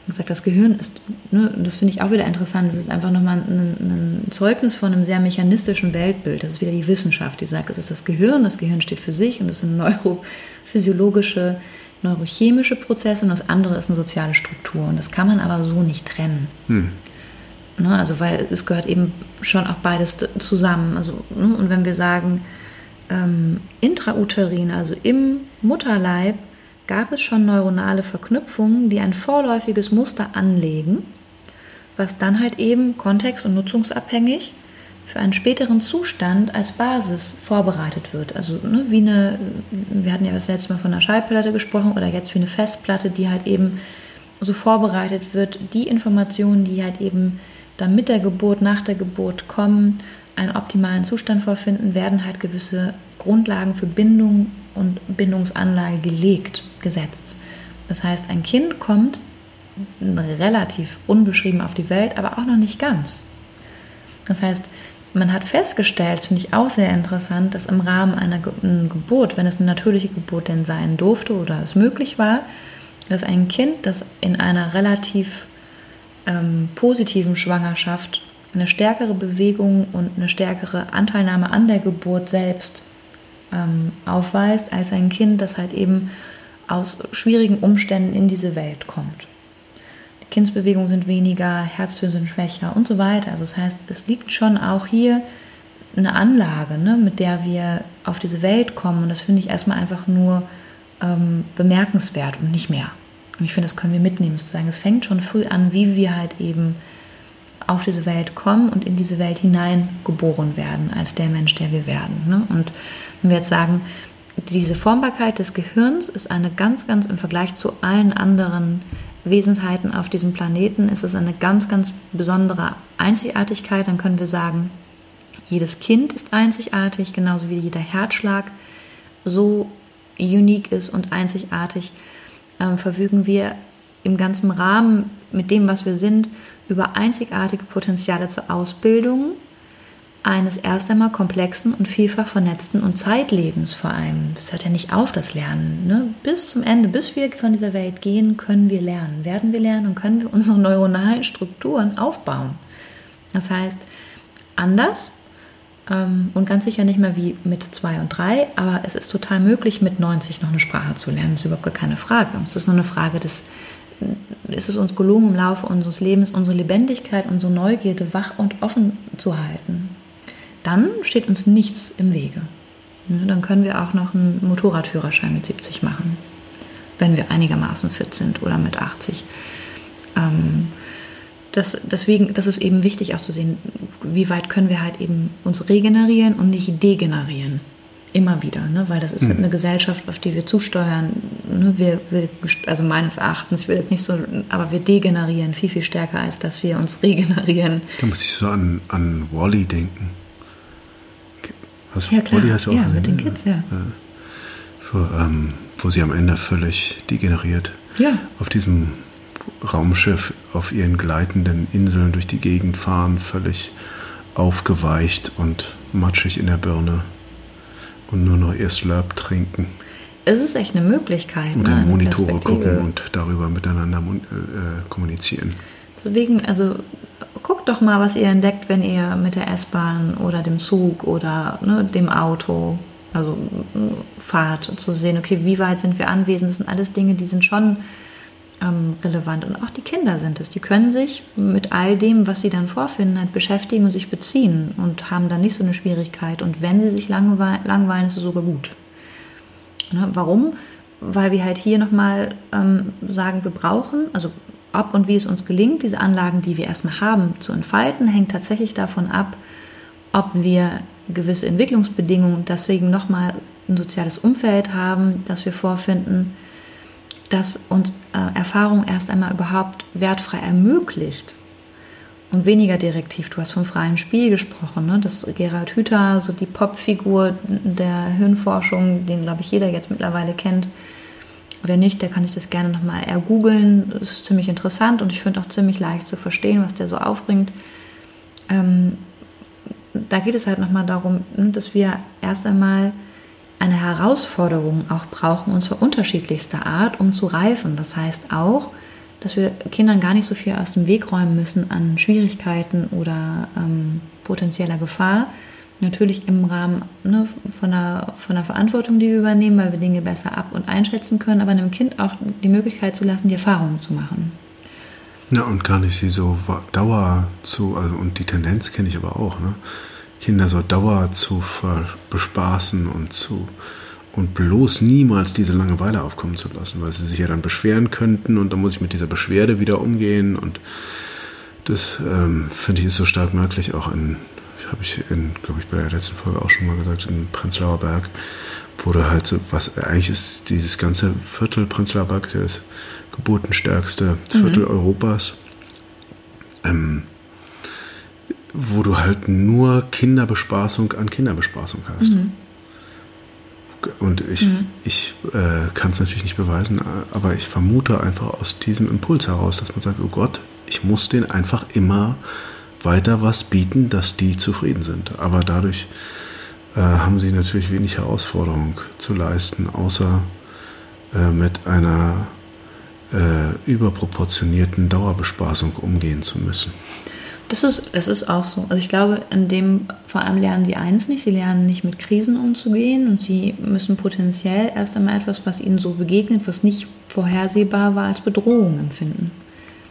gesagt, das Gehirn ist, ne, das finde ich auch wieder interessant, das ist einfach nochmal ein, ein, Zeugnis von einem sehr mechanistischen Weltbild. Das ist wieder die Wissenschaft, die sagt, es ist das Gehirn, das Gehirn steht für sich und es sind neurophysiologische neurochemische Prozesse und das andere ist eine soziale Struktur. Und das kann man aber so nicht trennen. Hm. Ne, also weil es gehört eben schon auch beides zusammen. Also, ne, und wenn wir sagen, ähm, intrauterin, also im Mutterleib, gab es schon neuronale Verknüpfungen, die ein vorläufiges Muster anlegen, was dann halt eben kontext- und nutzungsabhängig für einen späteren Zustand als Basis vorbereitet wird. Also ne, wie eine, wir hatten ja das letzte Mal von einer Schallplatte gesprochen oder jetzt wie eine Festplatte, die halt eben so vorbereitet wird, die Informationen, die halt eben dann mit der Geburt, nach der Geburt kommen, einen optimalen Zustand vorfinden, werden halt gewisse Grundlagen für Bindung und Bindungsanlage gelegt, gesetzt. Das heißt, ein Kind kommt relativ unbeschrieben auf die Welt, aber auch noch nicht ganz. Das heißt, man hat festgestellt, das finde ich auch sehr interessant, dass im Rahmen einer Geburt, wenn es eine natürliche Geburt denn sein durfte oder es möglich war, dass ein Kind, das in einer relativ ähm, positiven Schwangerschaft eine stärkere Bewegung und eine stärkere Anteilnahme an der Geburt selbst ähm, aufweist, als ein Kind, das halt eben aus schwierigen Umständen in diese Welt kommt. Kindsbewegungen sind weniger, Herztöne sind schwächer und so weiter. Also das heißt, es liegt schon auch hier eine Anlage, ne, mit der wir auf diese Welt kommen. Und das finde ich erstmal einfach nur ähm, bemerkenswert und nicht mehr. Und ich finde, das können wir mitnehmen. Sozusagen. Es fängt schon früh an, wie wir halt eben auf diese Welt kommen und in diese Welt hineingeboren werden, als der Mensch, der wir werden. Ne? Und wenn wir jetzt sagen, diese Formbarkeit des Gehirns ist eine ganz, ganz im Vergleich zu allen anderen Wesensheiten auf diesem Planeten ist es eine ganz, ganz besondere Einzigartigkeit. Dann können wir sagen, jedes Kind ist einzigartig, genauso wie jeder Herzschlag so unique ist und einzigartig, ähm, verfügen wir im ganzen Rahmen mit dem, was wir sind, über einzigartige Potenziale zur Ausbildung, eines erst einmal komplexen und vielfach vernetzten und Zeitlebens vor allem. Das hört ja nicht auf, das Lernen. Ne? Bis zum Ende, bis wir von dieser Welt gehen, können wir lernen. Werden wir lernen und können wir unsere neuronalen Strukturen aufbauen. Das heißt, anders ähm, und ganz sicher nicht mehr wie mit zwei und drei, aber es ist total möglich, mit 90 noch eine Sprache zu lernen. Das ist überhaupt gar keine Frage. Es ist nur eine Frage des, ist es uns gelungen, im Laufe unseres Lebens unsere Lebendigkeit, unsere Neugierde wach und offen zu halten dann steht uns nichts im Wege. Dann können wir auch noch einen Motorradführerschein mit 70 machen, wenn wir einigermaßen fit sind oder mit 80. Ähm, das, deswegen, das ist eben wichtig auch zu sehen, wie weit können wir halt eben uns regenerieren und nicht degenerieren. Immer wieder, ne? weil das ist mhm. eine Gesellschaft, auf die wir zusteuern. Ne? Wir, wir, also meines Erachtens, ich will jetzt nicht so, aber wir degenerieren viel, viel stärker, als dass wir uns [laughs] regenerieren. Da muss ich so an, an Wally denken. Hast, ja, klar. Hast du auch ja, mit den Kids, ja. Wo, ähm, wo sie am Ende völlig degeneriert ja. auf diesem Raumschiff auf ihren gleitenden Inseln durch die Gegend fahren, völlig aufgeweicht und matschig in der Birne und nur noch ihr Slurp trinken. Es ist echt eine Möglichkeit. Und ne? in Monitore gucken und darüber miteinander äh, kommunizieren. Deswegen, also guckt doch mal, was ihr entdeckt, wenn ihr mit der S-Bahn oder dem Zug oder ne, dem Auto also fahrt, zu sehen, okay, wie weit sind wir anwesend. Das sind alles Dinge, die sind schon ähm, relevant. Und auch die Kinder sind es. Die können sich mit all dem, was sie dann vorfinden, halt beschäftigen und sich beziehen und haben dann nicht so eine Schwierigkeit. Und wenn sie sich langweilen, langweilen ist es sogar gut. Ne, warum? Weil wir halt hier nochmal ähm, sagen, wir brauchen, also ob und wie es uns gelingt, diese Anlagen, die wir erstmal haben, zu entfalten, hängt tatsächlich davon ab, ob wir gewisse Entwicklungsbedingungen, deswegen nochmal ein soziales Umfeld haben, das wir vorfinden, das uns äh, Erfahrung erst einmal überhaupt wertfrei ermöglicht und weniger direktiv. Du hast vom freien Spiel gesprochen, ne? das Gerhard Hüther, so die Popfigur der Hirnforschung, den glaube ich jeder jetzt mittlerweile kennt, Wer nicht, der kann sich das gerne nochmal ergoogeln. Das ist ziemlich interessant und ich finde auch ziemlich leicht zu verstehen, was der so aufbringt. Ähm, da geht es halt nochmal darum, ne, dass wir erst einmal eine Herausforderung auch brauchen, und zwar unterschiedlichster Art, um zu reifen. Das heißt auch, dass wir Kindern gar nicht so viel aus dem Weg räumen müssen an Schwierigkeiten oder ähm, potenzieller Gefahr, Natürlich im Rahmen ne, von, der, von der Verantwortung, die wir übernehmen, weil wir Dinge besser ab- und einschätzen können, aber einem Kind auch die Möglichkeit zu lassen, die Erfahrungen zu machen. Ja, und gar nicht sie so Dauer zu, also und die Tendenz kenne ich aber auch, ne? Kinder so Dauer zu bespaßen und zu und bloß niemals diese Langeweile aufkommen zu lassen, weil sie sich ja dann beschweren könnten und dann muss ich mit dieser Beschwerde wieder umgehen und das ähm, finde ich ist so stark möglich auch in, habe ich in, glaube ich, bei der letzten Folge auch schon mal gesagt, in Prenzlauer Berg, wo du halt so, was eigentlich ist dieses ganze Viertel Prenzlauer Berg, ist ja das geburtenstärkste Viertel mhm. Europas, ähm, wo du halt nur Kinderbespaßung an Kinderbespaßung hast. Mhm. Und ich, mhm. ich äh, kann es natürlich nicht beweisen, aber ich vermute einfach aus diesem Impuls heraus, dass man sagt, oh Gott, ich muss denen einfach immer weiter was bieten, dass die zufrieden sind. Aber dadurch äh, haben sie natürlich wenig Herausforderung zu leisten, außer äh, mit einer äh, überproportionierten Dauerbespaßung umgehen zu müssen. Das ist, das ist auch so. Also ich glaube, in dem vor allem lernen sie eins nicht, sie lernen nicht mit Krisen umzugehen und sie müssen potenziell erst einmal etwas, was ihnen so begegnet, was nicht vorhersehbar war, als Bedrohung empfinden.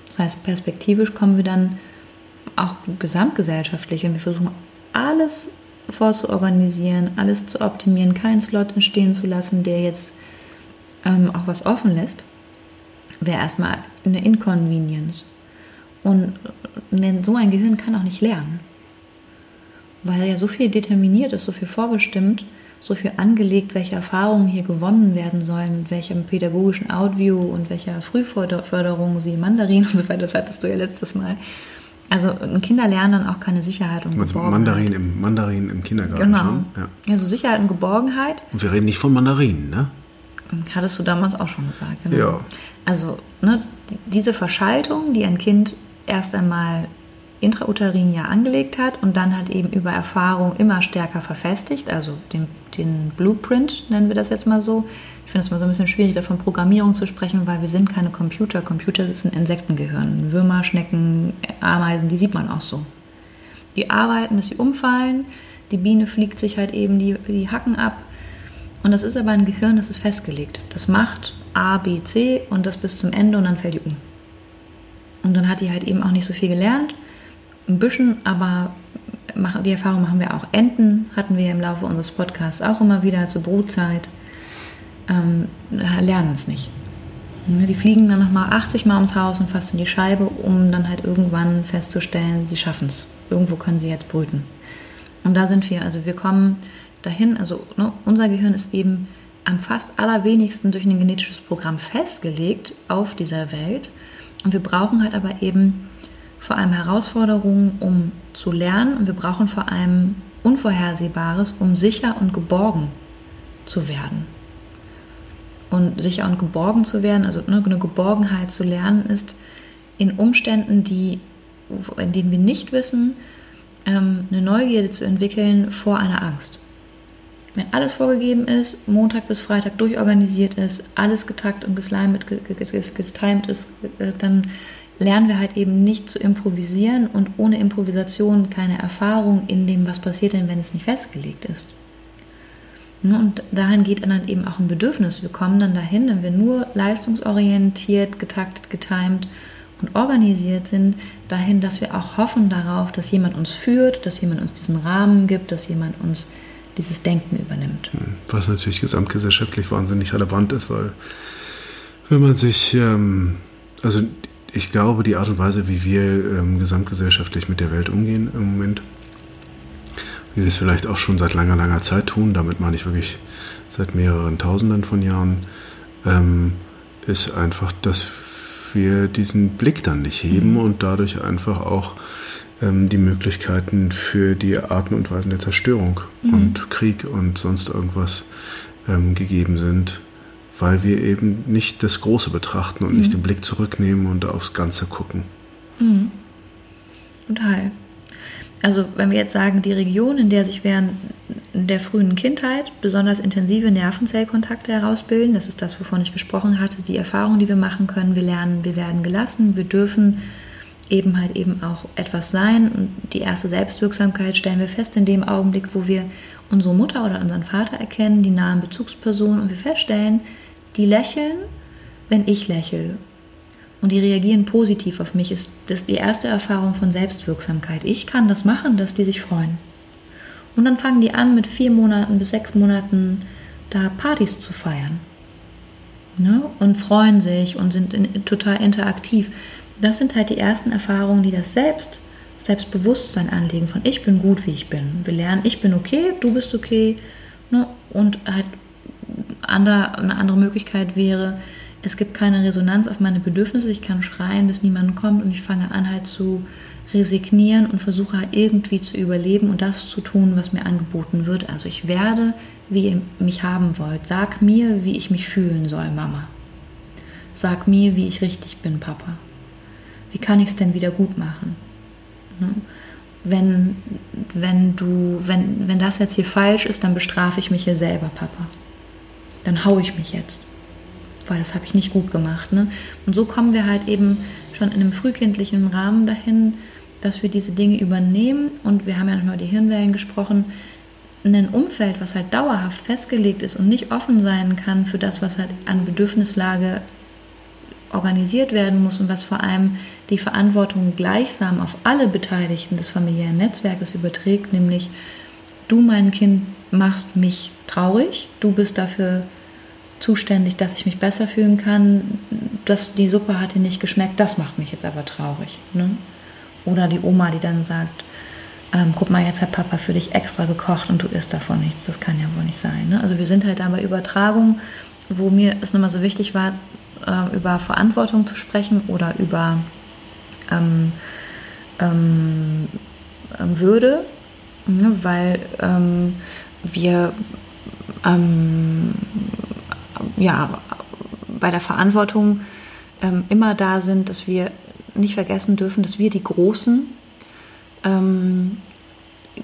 Das heißt, perspektivisch kommen wir dann auch gesamtgesellschaftlich, wenn wir versuchen, alles vorzuorganisieren, alles zu optimieren, keinen Slot entstehen zu lassen, der jetzt ähm, auch was offen lässt, wäre erstmal eine Inconvenience. Und so ein Gehirn kann auch nicht lernen, weil ja so viel determiniert ist, so viel vorbestimmt, so viel angelegt, welche Erfahrungen hier gewonnen werden sollen, mit welchem pädagogischen Outview und welcher Frühförderung sie Mandarin und so weiter, das hattest du ja letztes Mal. Also Kinder lernen dann auch keine Sicherheit und also Geborgenheit. Mandarin im, Mandarin im Kindergarten genau. schon? Ja. Also Sicherheit und Geborgenheit. Und wir reden nicht von Mandarinen, ne? Hattest du damals auch schon gesagt. Genau. Ja. Also ne, diese Verschaltung, die ein Kind erst einmal intrauterin ja angelegt hat und dann hat eben über Erfahrung immer stärker verfestigt, also den, den Blueprint nennen wir das jetzt mal so. Ich finde es mal so ein bisschen schwierig, davon Programmierung zu sprechen, weil wir sind keine Computer. Computer ein Insektengehirn. Würmer, Schnecken, Ameisen, die sieht man auch so. Die arbeiten, bis sie umfallen. Die Biene fliegt sich halt eben die, die Hacken ab. Und das ist aber ein Gehirn, das ist festgelegt. Das macht A, B, C und das bis zum Ende und dann fällt die um. Und dann hat die halt eben auch nicht so viel gelernt. Ein bisschen, aber die Erfahrung machen wir auch. Enten hatten wir im Laufe unseres Podcasts auch immer wieder zur Brutzeit. Ähm, lernen es nicht. Ne, die fliegen dann nochmal 80 Mal ums Haus und fassen die Scheibe, um dann halt irgendwann festzustellen, sie schaffen es. Irgendwo können sie jetzt brüten. Und da sind wir. Also wir kommen dahin. Also ne, unser Gehirn ist eben am fast allerwenigsten durch ein genetisches Programm festgelegt auf dieser Welt. Und wir brauchen halt aber eben vor allem Herausforderungen, um zu lernen. Und wir brauchen vor allem Unvorhersehbares, um sicher und geborgen zu werden. Und sicher und geborgen zu werden, also ne, eine Geborgenheit zu lernen, ist in Umständen, die, in denen wir nicht wissen, ähm, eine Neugierde zu entwickeln vor einer Angst. Wenn alles vorgegeben ist, Montag bis Freitag durchorganisiert ist, alles getakt und getimed ist, äh, dann lernen wir halt eben nicht zu improvisieren und ohne Improvisation keine Erfahrung in dem, was passiert denn, wenn es nicht festgelegt ist. Ne, und dahin geht dann eben auch ein Bedürfnis. Wir kommen dann dahin, wenn wir nur leistungsorientiert, getaktet, getimed und organisiert sind, dahin, dass wir auch hoffen darauf, dass jemand uns führt, dass jemand uns diesen Rahmen gibt, dass jemand uns dieses Denken übernimmt. Hm, was natürlich gesamtgesellschaftlich wahnsinnig relevant ist, weil wenn man sich, ähm, also ich glaube, die Art und Weise, wie wir ähm, gesamtgesellschaftlich mit der Welt umgehen im Moment, wie wir es vielleicht auch schon seit langer, langer Zeit tun, damit meine ich wirklich seit mehreren Tausenden von Jahren, ähm, ist einfach, dass wir diesen Blick dann nicht heben mhm. und dadurch einfach auch ähm, die Möglichkeiten für die Arten und Weisen der Zerstörung mhm. und Krieg und sonst irgendwas ähm, gegeben sind, weil wir eben nicht das Große betrachten und mhm. nicht den Blick zurücknehmen und aufs Ganze gucken. Mhm. Total. Also wenn wir jetzt sagen, die Region, in der sich während der frühen Kindheit besonders intensive Nervenzellkontakte herausbilden, das ist das, wovon ich gesprochen hatte, die Erfahrung, die wir machen können, wir lernen, wir werden gelassen, wir dürfen eben halt eben auch etwas sein. Und die erste Selbstwirksamkeit stellen wir fest in dem Augenblick, wo wir unsere Mutter oder unseren Vater erkennen, die nahen Bezugspersonen, und wir feststellen, die lächeln, wenn ich lächle. Und die reagieren positiv auf mich, ist das die erste Erfahrung von Selbstwirksamkeit. Ich kann das machen, dass die sich freuen. Und dann fangen die an, mit vier Monaten bis sechs Monaten da Partys zu feiern. Ne? Und freuen sich und sind in, total interaktiv. Das sind halt die ersten Erfahrungen, die das Selbst, Selbstbewusstsein anlegen von ich bin gut, wie ich bin. Wir lernen, ich bin okay, du bist okay. Ne? Und halt andere, eine andere Möglichkeit wäre, es gibt keine Resonanz auf meine Bedürfnisse, ich kann schreien, bis niemand kommt und ich fange an halt zu resignieren und versuche halt irgendwie zu überleben und das zu tun, was mir angeboten wird. Also ich werde, wie ihr mich haben wollt. Sag mir, wie ich mich fühlen soll, Mama. Sag mir, wie ich richtig bin, Papa. Wie kann ich es denn wieder gut machen? Ne? Wenn, wenn du, wenn, wenn das jetzt hier falsch ist, dann bestrafe ich mich hier selber, Papa. Dann hau ich mich jetzt weil das habe ich nicht gut gemacht. Ne? Und so kommen wir halt eben schon in einem frühkindlichen Rahmen dahin, dass wir diese Dinge übernehmen und wir haben ja noch über die Hirnwellen gesprochen, ein Umfeld, was halt dauerhaft festgelegt ist und nicht offen sein kann für das, was halt an Bedürfnislage organisiert werden muss und was vor allem die Verantwortung gleichsam auf alle Beteiligten des familiären Netzwerkes überträgt, nämlich du, mein Kind, machst mich traurig, du bist dafür zuständig, dass ich mich besser fühlen kann. Das, die Suppe hat dir nicht geschmeckt, das macht mich jetzt aber traurig. Ne? Oder die Oma, die dann sagt, ähm, guck mal, jetzt hat Papa für dich extra gekocht und du isst davon nichts. Das kann ja wohl nicht sein. Ne? Also wir sind halt da bei Übertragung, wo mir es nochmal so wichtig war, äh, über Verantwortung zu sprechen oder über ähm, ähm, ähm Würde, ne? weil ähm, wir ähm, ja, bei der Verantwortung ähm, immer da sind, dass wir nicht vergessen dürfen, dass wir die Großen ähm,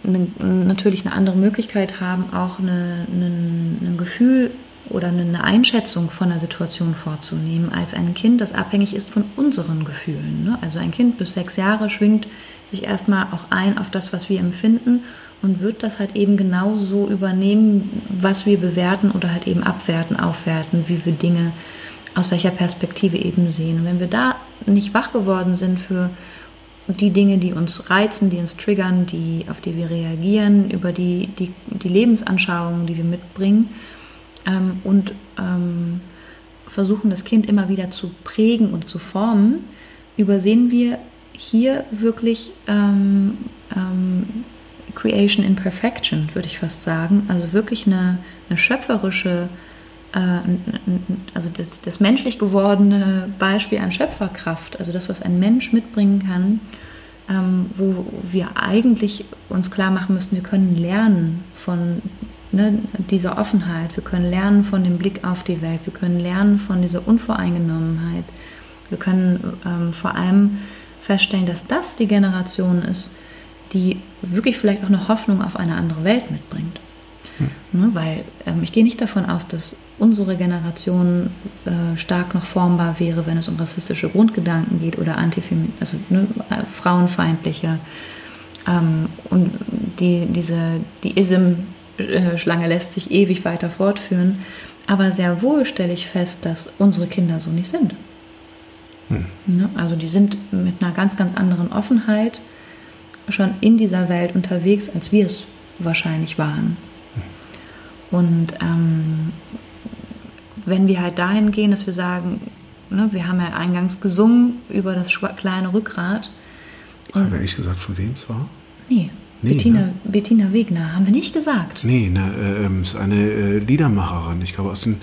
ne, natürlich eine andere Möglichkeit haben, auch eine, eine, ein Gefühl oder eine Einschätzung von der Situation vorzunehmen, als ein Kind, das abhängig ist von unseren Gefühlen. Ne? Also ein Kind bis sechs Jahre schwingt sich erstmal auch ein auf das, was wir empfinden und wird das halt eben genauso übernehmen, was wir bewerten oder halt eben abwerten, aufwerten, wie wir Dinge aus welcher Perspektive eben sehen. Und wenn wir da nicht wach geworden sind für die Dinge, die uns reizen, die uns triggern, die, auf die wir reagieren, über die, die, die Lebensanschauungen, die wir mitbringen ähm, und ähm, versuchen, das Kind immer wieder zu prägen und zu formen, übersehen wir hier wirklich ähm, ähm Creation in Perfection, würde ich fast sagen. Also wirklich eine, eine schöpferische, äh, also das, das, menschlich gewordene Beispiel an Schöpferkraft, also das, was ein Mensch mitbringen kann, ähm, wo wir eigentlich uns klar machen müssten, wir können lernen von ne, dieser Offenheit, wir können lernen von dem Blick auf die Welt, wir können lernen von dieser Unvoreingenommenheit, wir können ähm, vor allem feststellen, dass das die Generation ist, die wirklich vielleicht auch eine Hoffnung auf eine andere Welt mitbringt. Hm. Ne, weil ähm, ich gehe nicht davon aus, dass unsere Generation äh, stark noch formbar wäre, wenn es um rassistische Grundgedanken geht oder also ne, äh, frauenfeindliche. Ähm, und die, diese, die Ism-Schlange lässt sich ewig weiter fortführen. Aber sehr wohl stelle ich fest, dass unsere Kinder so nicht sind. Hm. Ne, also die sind mit einer ganz, ganz anderen Offenheit schon in dieser Welt unterwegs, als wir es wahrscheinlich waren. Und ähm, wenn wir halt dahin gehen, dass wir sagen, ne, wir haben ja eingangs gesungen über das kleine Rückgrat. Haben wir ehrlich gesagt, von wem es war? Nee. Nee, Bettina, ne? Bettina Wegner, haben wir nicht gesagt. Nee, ne, äh, ist eine äh, Liedermacherin, ich glaube aus den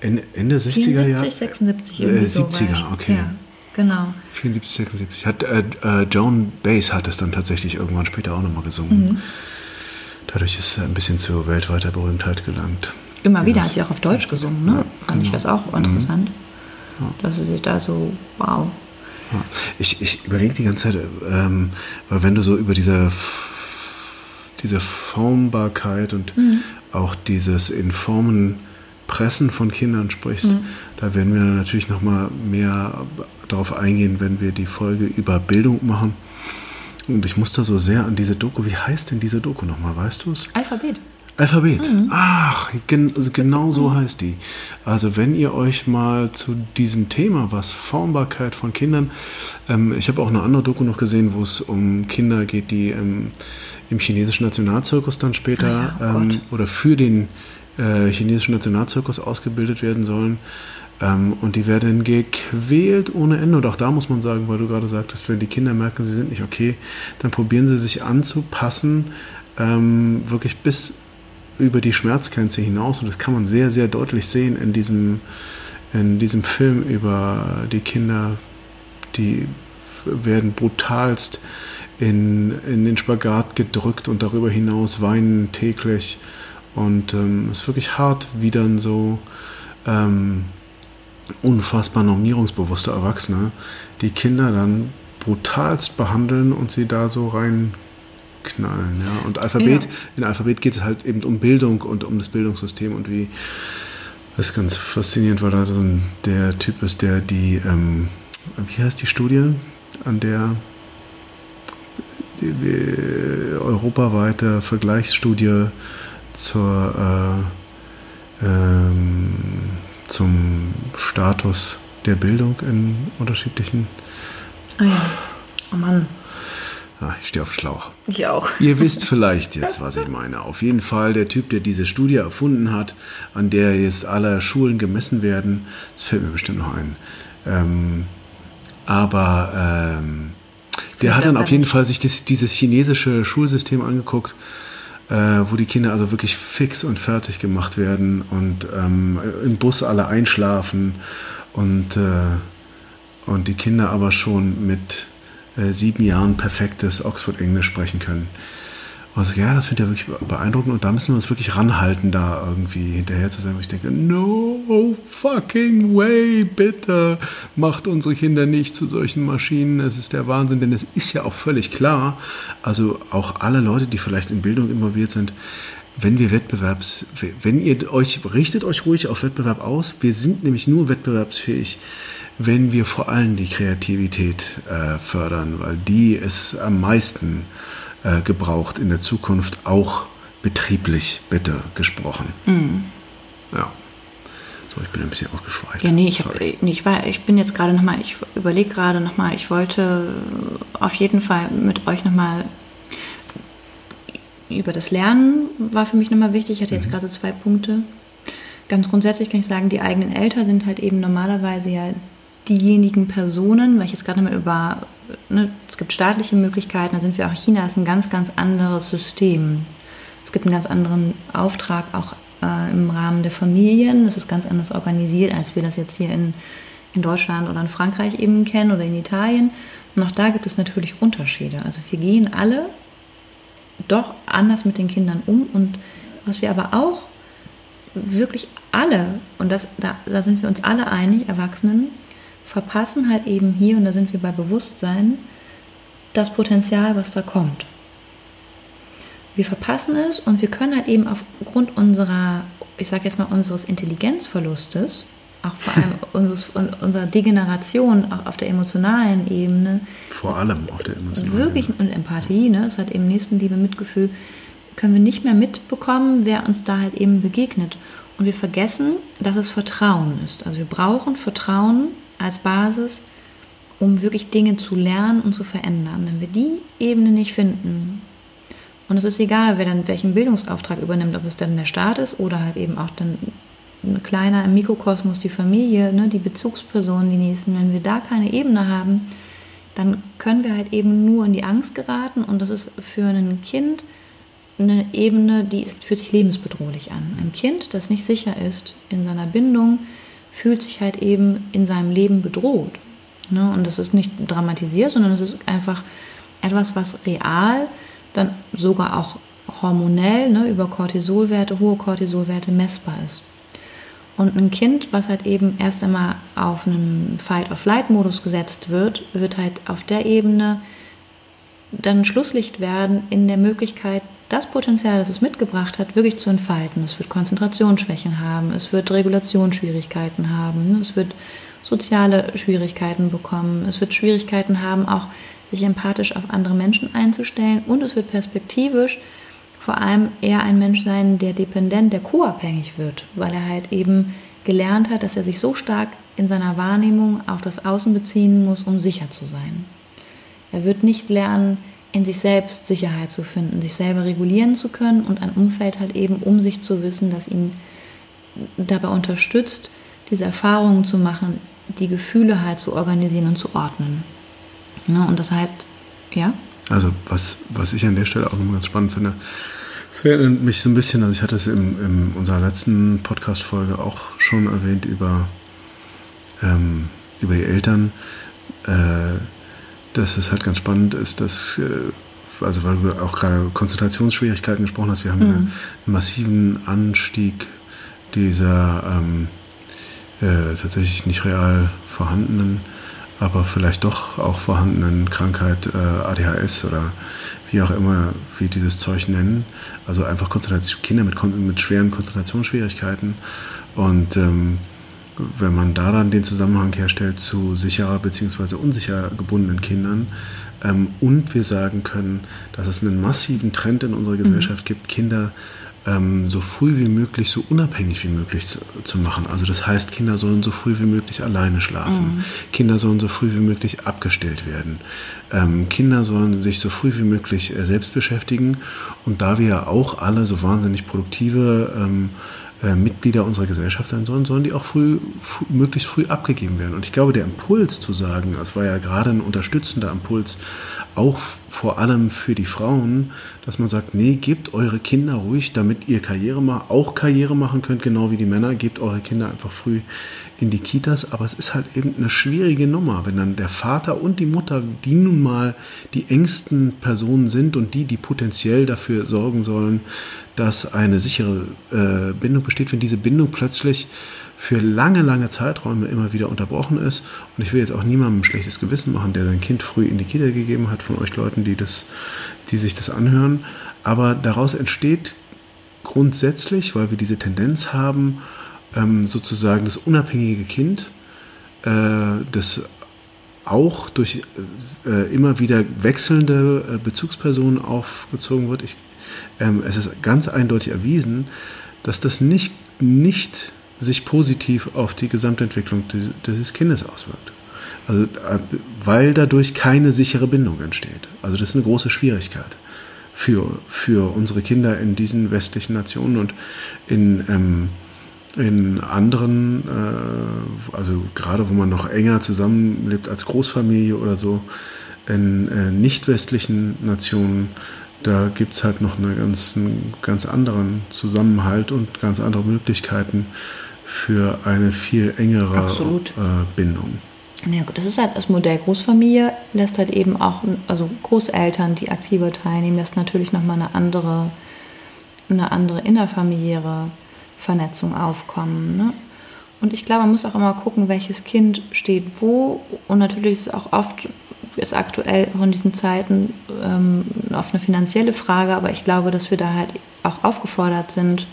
Ende 60er Jahre. 76, äh, 70er, okay. Ja. Genau. 74, 76. Hat, äh, äh, Joan Baez hat es dann tatsächlich irgendwann später auch nochmal gesungen. Mhm. Dadurch ist er ein bisschen zur weltweiter Berühmtheit gelangt. Immer wieder hat sie auch auf Deutsch gesungen, ne? Ja, Fand genau. ich das auch interessant. Mhm. Ja. Dass sie sich da so, wow. Ja. Ich, ich überlege die ganze Zeit, ähm, weil wenn du so über diese, diese Formbarkeit und mhm. auch dieses in Formen Pressen von Kindern sprichst, mhm. da werden wir natürlich nochmal mehr darauf eingehen, wenn wir die Folge über Bildung machen. Und ich muss da so sehr an diese Doku, wie heißt denn diese Doku nochmal, weißt du es? Alphabet. Alphabet. Mhm. Ach, gen, also genau so heißt die. Also wenn ihr euch mal zu diesem Thema, was Formbarkeit von Kindern, ähm, ich habe auch eine andere Doku noch gesehen, wo es um Kinder geht, die ähm, im chinesischen Nationalzirkus dann später Ah ja, oh ähm, oder für den äh, chinesischen Nationalzirkus ausgebildet werden sollen. Ähm, und die werden gequält ohne Ende. Und auch da muss man sagen, weil du gerade sagtest, wenn die Kinder merken, sie sind nicht okay, dann probieren sie sich anzupassen, ähm, wirklich bis über die Schmerzgrenze hinaus. Und das kann man sehr, sehr deutlich sehen in diesem, in diesem Film über die Kinder, die werden brutalst in, in den Spagat gedrückt und darüber hinaus weinen täglich. Und ähm, es ist wirklich hart, wie dann so ähm, unfassbar normierungsbewusste Erwachsene die Kinder dann brutalst behandeln und sie da so reinknallen. Ja? Und Alphabet, Ja. in Alphabet geht es halt eben um Bildung und um das Bildungssystem und wie das ist ganz faszinierend, weil da so ein, der Typ ist, der die, ähm, wie heißt die Studie, an der die, die europaweite Vergleichsstudie zur, äh, ähm, zum Status der Bildung in unterschiedlichen. Ah ja. Oh Mann. Ah, ich stehe auf Schlauch. Ich auch. Ihr wisst vielleicht jetzt, was ich meine. Auf jeden Fall der Typ, der diese Studie erfunden hat, an der jetzt alle Schulen gemessen werden, das fällt mir bestimmt noch ein. Ähm, aber ähm, der hat dann auf jeden. Fall sich das, dieses chinesische Schulsystem angeguckt, äh, wo die Kinder also wirklich fix und fertig gemacht werden und ähm, im Bus alle einschlafen und, äh, und die Kinder aber schon mit äh, sieben Jahren perfektes Oxford-Englisch sprechen können. Also ja, das finde ich ja wirklich beeindruckend. Und da müssen wir uns wirklich ranhalten, da irgendwie hinterher zu sein, wo ich denke, no fucking way, bitte macht unsere Kinder nicht zu solchen Maschinen, es ist der Wahnsinn, denn es ist ja auch völlig klar, also auch alle Leute, die vielleicht in Bildung involviert sind, wenn wir Wettbewerbs, wenn ihr euch, richtet euch ruhig auf Wettbewerb aus, wir sind nämlich nur wettbewerbsfähig, wenn wir vor allem die Kreativität äh, fördern, weil die ist am meisten äh, gebraucht in der Zukunft, auch betrieblich, bitte gesprochen. Ja. So, ich bin ein bisschen ausgeschweift. Ja, nee, ich, hab, Sorry. nee, ich, war, ich bin jetzt gerade nochmal, ich überlege gerade nochmal, ich wollte auf jeden Fall mit euch nochmal über das Lernen war für mich nochmal wichtig. Ich hatte jetzt Mhm. gerade so zwei Punkte. Ganz grundsätzlich kann ich sagen, die eigenen Eltern sind halt eben normalerweise ja diejenigen Personen, weil ich jetzt gerade mal über, ne, es gibt staatliche Möglichkeiten, da sind wir auch, China ist ein ganz, ganz anderes System. Es gibt einen ganz anderen Auftrag auch äh, im Rahmen der Familien. Das ist ganz anders organisiert, als wir das jetzt hier in, in Deutschland oder in Frankreich eben kennen oder in Italien. Und auch da gibt es natürlich Unterschiede. Also wir gehen alle doch anders mit den Kindern um. Und was wir aber auch wirklich alle, und das, da, da sind wir uns alle einig, Erwachsenen, verpassen halt eben hier, und da sind wir bei Bewusstsein, das Potenzial, was da kommt. Wir verpassen es und wir können halt eben aufgrund unserer, ich sage jetzt mal, unseres Intelligenzverlustes, auch vor allem [laughs] unseres, unserer Degeneration auch auf der emotionalen Ebene, Vor allem auf der emotionalen wirklich und Empathie, ne, es hat eben Nächstenliebe, Mitgefühl, können wir nicht mehr mitbekommen, wer uns da halt eben begegnet. Und wir vergessen, dass es Vertrauen ist. Also wir brauchen Vertrauen als Basis, um wirklich Dinge zu lernen und zu verändern. Wenn wir die Ebene nicht finden, und es ist egal, wer dann welchen Bildungsauftrag übernimmt, ob es dann der Staat ist oder halt eben auch dann ein kleiner im Mikrokosmos die Familie, ne, die Bezugspersonen, die Nächsten, wenn wir da keine Ebene haben, dann können wir halt eben nur in die Angst geraten und das ist für ein Kind eine Ebene, die ist, fühlt sich lebensbedrohlich an. Ein Kind, das nicht sicher ist in seiner Bindung, fühlt sich halt eben in seinem Leben bedroht. Ne? Und das ist nicht dramatisiert, sondern es ist einfach etwas, was real, dann sogar auch hormonell ne, über Cortisolwerte, hohe Cortisolwerte messbar ist. Und ein Kind, was halt eben erst einmal auf einen Fight-of-Flight-Modus gesetzt wird, wird halt auf der Ebene dann Schlusslicht werden in der Möglichkeit, das Potenzial, das es mitgebracht hat, wirklich zu entfalten. Es wird Konzentrationsschwächen haben, es wird Regulationsschwierigkeiten haben, es wird soziale Schwierigkeiten bekommen. Es wird Schwierigkeiten haben, auch sich empathisch auf andere Menschen einzustellen und es wird perspektivisch vor allem eher ein Mensch sein, der dependent, der co-abhängig wird, weil er halt eben gelernt hat, dass er sich so stark in seiner Wahrnehmung auf das Außen beziehen muss, um sicher zu sein. Er wird nicht lernen, in sich selbst Sicherheit zu finden, sich selber regulieren zu können und ein Umfeld halt eben um sich zu wissen, das ihn dabei unterstützt, diese Erfahrungen zu machen, die Gefühle halt zu organisieren und zu ordnen. Ja, und das heißt, ja? Also was, was ich an der Stelle auch nochmal ganz spannend finde, es erinnert mich so ein bisschen, also ich hatte es in, in unserer letzten Podcast-Folge auch schon erwähnt über, ähm, über die Eltern, äh, dass es halt ganz spannend ist, dass, äh, also weil du auch gerade Konzentrationsschwierigkeiten gesprochen hast, wir haben mhm. einen massiven Anstieg dieser ähm, äh, tatsächlich nicht real vorhandenen aber vielleicht doch auch vorhandenen Krankheit äh, ADHS oder wie auch immer wir dieses Zeug nennen. Also einfach Konzentration, Kinder mit, mit schweren Konzentrationsschwierigkeiten. Und ähm, wenn man da dann den Zusammenhang herstellt zu sicherer bzw. unsicher gebundenen Kindern ähm, und wir sagen können, dass es einen massiven Trend in unserer Gesellschaft mhm. gibt, Kinder ähm, so früh wie möglich, so unabhängig wie möglich zu, zu, machen. Also das heißt, Kinder sollen so früh wie möglich alleine schlafen. Mhm. Kinder sollen so früh wie möglich abgestellt werden. Ähm, Kinder sollen sich so früh wie möglich äh, selbst beschäftigen. Und da wir ja auch alle so wahnsinnig produktive ähm, äh, Mitglieder unserer Gesellschaft sein sollen, sollen die auch früh, möglichst früh abgegeben werden. Und ich glaube, der Impuls zu sagen, das war ja gerade ein unterstützender Impuls, auch vor allem für die Frauen, dass man sagt, nee, gebt eure Kinder ruhig, damit ihr Karriere macht, auch Karriere machen könnt, genau wie die Männer, gebt eure Kinder einfach früh in die Kitas. Aber es ist halt eben eine schwierige Nummer, wenn dann der Vater und die Mutter, die nun mal die engsten Personen sind und die, die potenziell dafür sorgen sollen, dass eine sichere äh, Bindung besteht, wenn diese Bindung plötzlich für lange, lange Zeiträume immer wieder unterbrochen ist. Und ich will jetzt auch niemandem ein schlechtes Gewissen machen, der sein Kind früh in die Kita gegeben hat, von euch Leuten, die, das, die sich das anhören. Aber daraus entsteht grundsätzlich, weil wir diese Tendenz haben, ähm, sozusagen das unabhängige Kind, äh, das auch durch äh, immer wieder wechselnde äh, Bezugspersonen aufgezogen wird. Ich, ähm, es ist ganz eindeutig erwiesen, dass das nicht, nicht sich positiv auf die Gesamtentwicklung dieses Kindes auswirkt. Also, äh, weil dadurch keine sichere Bindung entsteht. Also das ist eine große Schwierigkeit für, für unsere Kinder in diesen westlichen Nationen und in, ähm, in anderen, äh, also gerade wo man noch enger zusammenlebt als Großfamilie oder so, in äh, nicht westlichen Nationen, da gibt es halt noch eine ganz, einen ganz anderen Zusammenhalt und ganz andere Möglichkeiten für eine viel engere äh, Bindung. Ja gut, das ist halt das Modell Großfamilie, lässt halt eben auch, also Großeltern, die aktiver teilnehmen, lässt natürlich nochmal eine andere, eine andere innerfamiliäre Vernetzung aufkommen. Ne? Und ich glaube, man muss auch immer gucken, welches Kind steht wo. Und natürlich ist es auch oft, jetzt aktuell auch in diesen Zeiten, ähm, oft eine finanzielle Frage, aber ich glaube, dass wir da halt auch aufgefordert sind,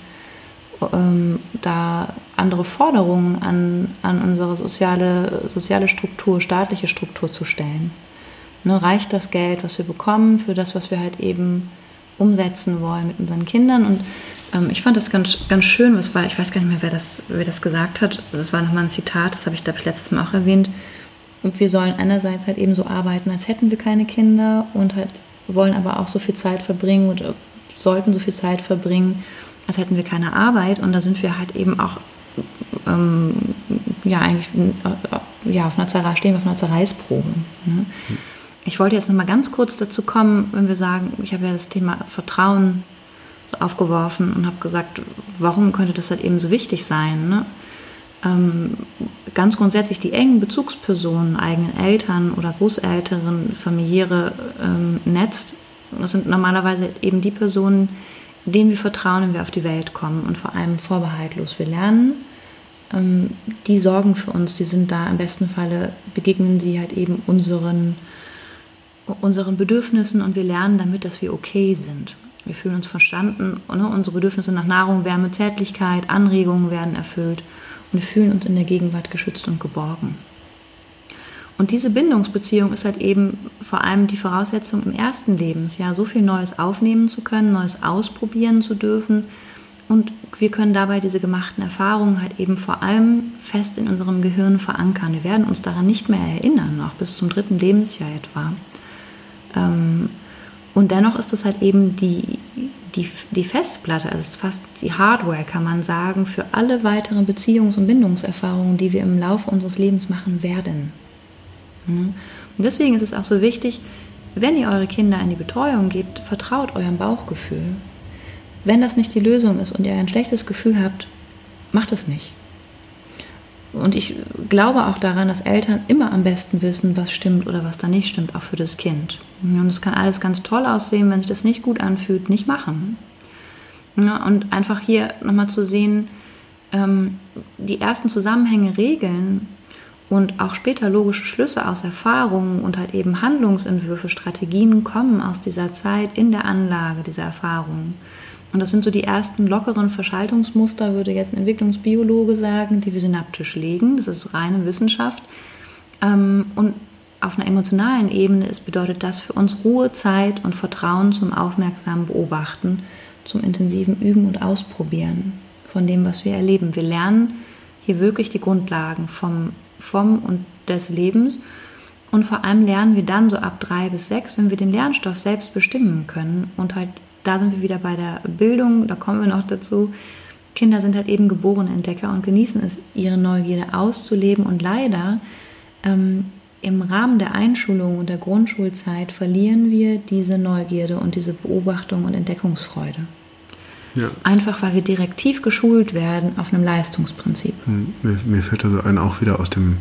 ähm, da andere Forderungen an, an unsere soziale, soziale Struktur, staatliche Struktur zu stellen. Ne, reicht das Geld, was wir bekommen, für das, was wir halt eben umsetzen wollen mit unseren Kindern? Und ähm, ich fand das ganz, ganz schön, was war, ich weiß gar nicht mehr, wer das, wer das gesagt hat. Das war nochmal ein Zitat, das habe ich, glaube ich, letztes Mal auch erwähnt. Und wir sollen einerseits halt eben so arbeiten, als hätten wir keine Kinder und halt wollen aber auch so viel Zeit verbringen oder sollten so viel Zeit verbringen, als hätten wir keine Arbeit. Und da sind wir halt eben auch, ähm, ja, eigentlich, äh, ja, auf einer Zerreiß, stehen wir auf einer Zerreißprobe. Ne? Ich wollte jetzt noch mal ganz kurz dazu kommen, wenn wir sagen, ich habe ja das Thema Vertrauen so aufgeworfen und habe gesagt, warum könnte das halt eben so wichtig sein? Ne? Ähm, ganz grundsätzlich die engen Bezugspersonen, eigenen Eltern oder Großeltern, familiäre ähm, Netz, das sind normalerweise eben die Personen, denen wir vertrauen, wenn wir auf die Welt kommen und vor allem vorbehaltlos. Wir lernen, ähm, die sorgen für uns, die sind da. Im besten Falle begegnen sie halt eben unseren, unseren Bedürfnissen und wir lernen damit, dass wir okay sind. Wir fühlen uns verstanden, ne? unsere Bedürfnisse nach Nahrung, Wärme, Zärtlichkeit, Anregungen werden erfüllt und fühlen uns in der Gegenwart geschützt und geborgen. Und diese Bindungsbeziehung ist halt eben vor allem die Voraussetzung im ersten Lebensjahr, so viel Neues aufnehmen zu können, Neues ausprobieren zu dürfen. Und wir können dabei diese gemachten Erfahrungen halt eben vor allem fest in unserem Gehirn verankern. Wir werden uns daran nicht mehr erinnern, auch bis zum dritten Lebensjahr etwa. Ähm, und dennoch ist es halt eben die, die, die Festplatte, also fast die Hardware, kann man sagen, für alle weiteren Beziehungs- und Bindungserfahrungen, die wir im Laufe unseres Lebens machen werden. Und deswegen ist es auch so wichtig, wenn ihr eure Kinder in die Betreuung gebt, vertraut eurem Bauchgefühl. Wenn das nicht die Lösung ist und ihr ein schlechtes Gefühl habt, macht es nicht. Und ich glaube auch daran, dass Eltern immer am besten wissen, was stimmt oder was da nicht stimmt, auch für das Kind. Und es kann alles ganz toll aussehen, wenn sich das nicht gut anfühlt, nicht machen. Ja, und einfach hier nochmal zu sehen, ähm, die ersten Zusammenhänge regeln und auch später logische Schlüsse aus Erfahrungen und halt eben Handlungsentwürfe, Strategien kommen aus dieser Zeit in der Anlage dieser Erfahrungen. Und das sind so die ersten lockeren Verschaltungsmuster, würde jetzt ein Entwicklungsbiologe sagen, die wir synaptisch legen. Das ist reine Wissenschaft. Ähm, und auf einer emotionalen Ebene ist, bedeutet das für uns Ruhe, Zeit und Vertrauen zum aufmerksamen Beobachten, zum intensiven Üben und Ausprobieren von dem, was wir erleben. Wir lernen hier wirklich die Grundlagen vom vom und des Lebens. Und vor allem lernen wir dann so ab drei bis sechs, wenn wir den Lernstoff selbst bestimmen können. Und halt, da sind wir wieder bei der Bildung, da kommen wir noch dazu. Kinder sind halt eben geborene Entdecker und genießen es, ihre Neugierde auszuleben. Und leider ähm, im Rahmen der Einschulung und der Grundschulzeit verlieren wir diese Neugierde und diese Beobachtung und Entdeckungsfreude. Ja. Einfach weil wir direktiv geschult werden auf einem Leistungsprinzip. Hm, mir, mir fällt also ein auch wieder aus dem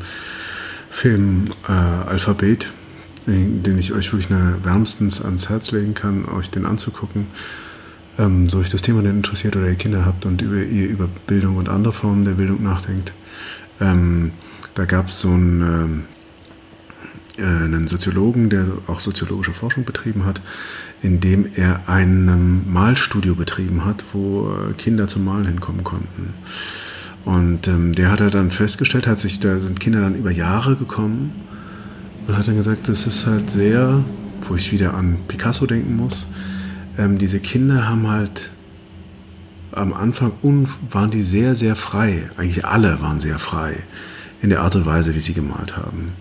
Film äh, Alphabet, den ich euch wirklich wärmstens ans Herz legen kann, euch den anzugucken. Ähm, so euch das Thema denn interessiert oder ihr Kinder habt und über, ihr über Bildung und andere Formen der Bildung nachdenkt. Ähm, da gab es so einen, ähm, äh, einen Soziologen, der auch soziologische Forschung betrieben hat, indem er ein Malstudio betrieben hat, wo äh, Kinder zum Malen hinkommen konnten. Und ähm, der hat er dann festgestellt, hat sich, da sind Kinder dann über Jahre gekommen und hat dann gesagt, das ist halt sehr, wo ich wieder an Picasso denken muss, ähm, diese Kinder haben halt am Anfang waren die sehr, sehr frei. Eigentlich alle waren sehr frei in der Art und Weise, wie sie gemalt haben.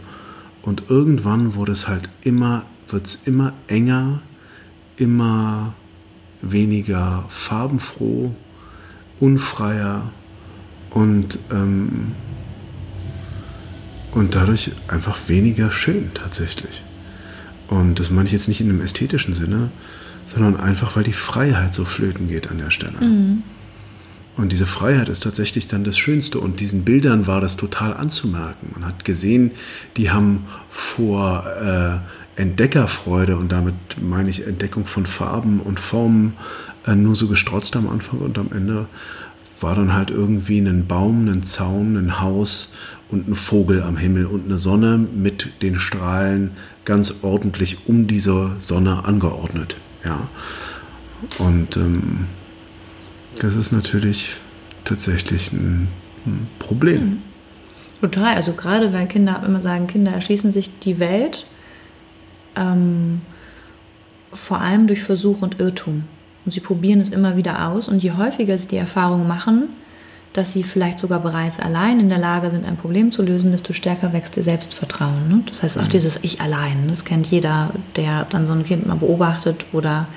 Und irgendwann wurde es halt immer, wird es immer enger, immer weniger farbenfroh, unfreier und, ähm, und dadurch einfach weniger schön tatsächlich. Und das meine ich jetzt nicht in einem ästhetischen Sinne, sondern einfach, weil die Freiheit so flöten geht an der Stelle. Mhm. Und diese Freiheit ist tatsächlich dann das Schönste. Und diesen Bildern war das total anzumerken. Man hat gesehen, die haben vor äh, Entdeckerfreude und damit meine ich Entdeckung von Farben und Formen äh, nur so gestrotzt am Anfang und am Ende war dann halt irgendwie ein Baum, ein Zaun, ein Haus und ein Vogel am Himmel und eine Sonne mit den Strahlen ganz ordentlich um diese Sonne angeordnet. Ja. Und ähm, das ist natürlich tatsächlich ein, ein Problem. Mhm. Total, also gerade weil Kinder immer sagen, Kinder erschließen sich die Welt ähm, vor allem durch Versuch und Irrtum. Und sie probieren es immer wieder aus. Und je häufiger sie die Erfahrung machen, dass sie vielleicht sogar bereits allein in der Lage sind, ein Problem zu lösen, desto stärker wächst ihr Selbstvertrauen. Ne? Das heißt auch mhm. dieses Ich allein. Das kennt jeder, der dann so ein Kind mal beobachtet oder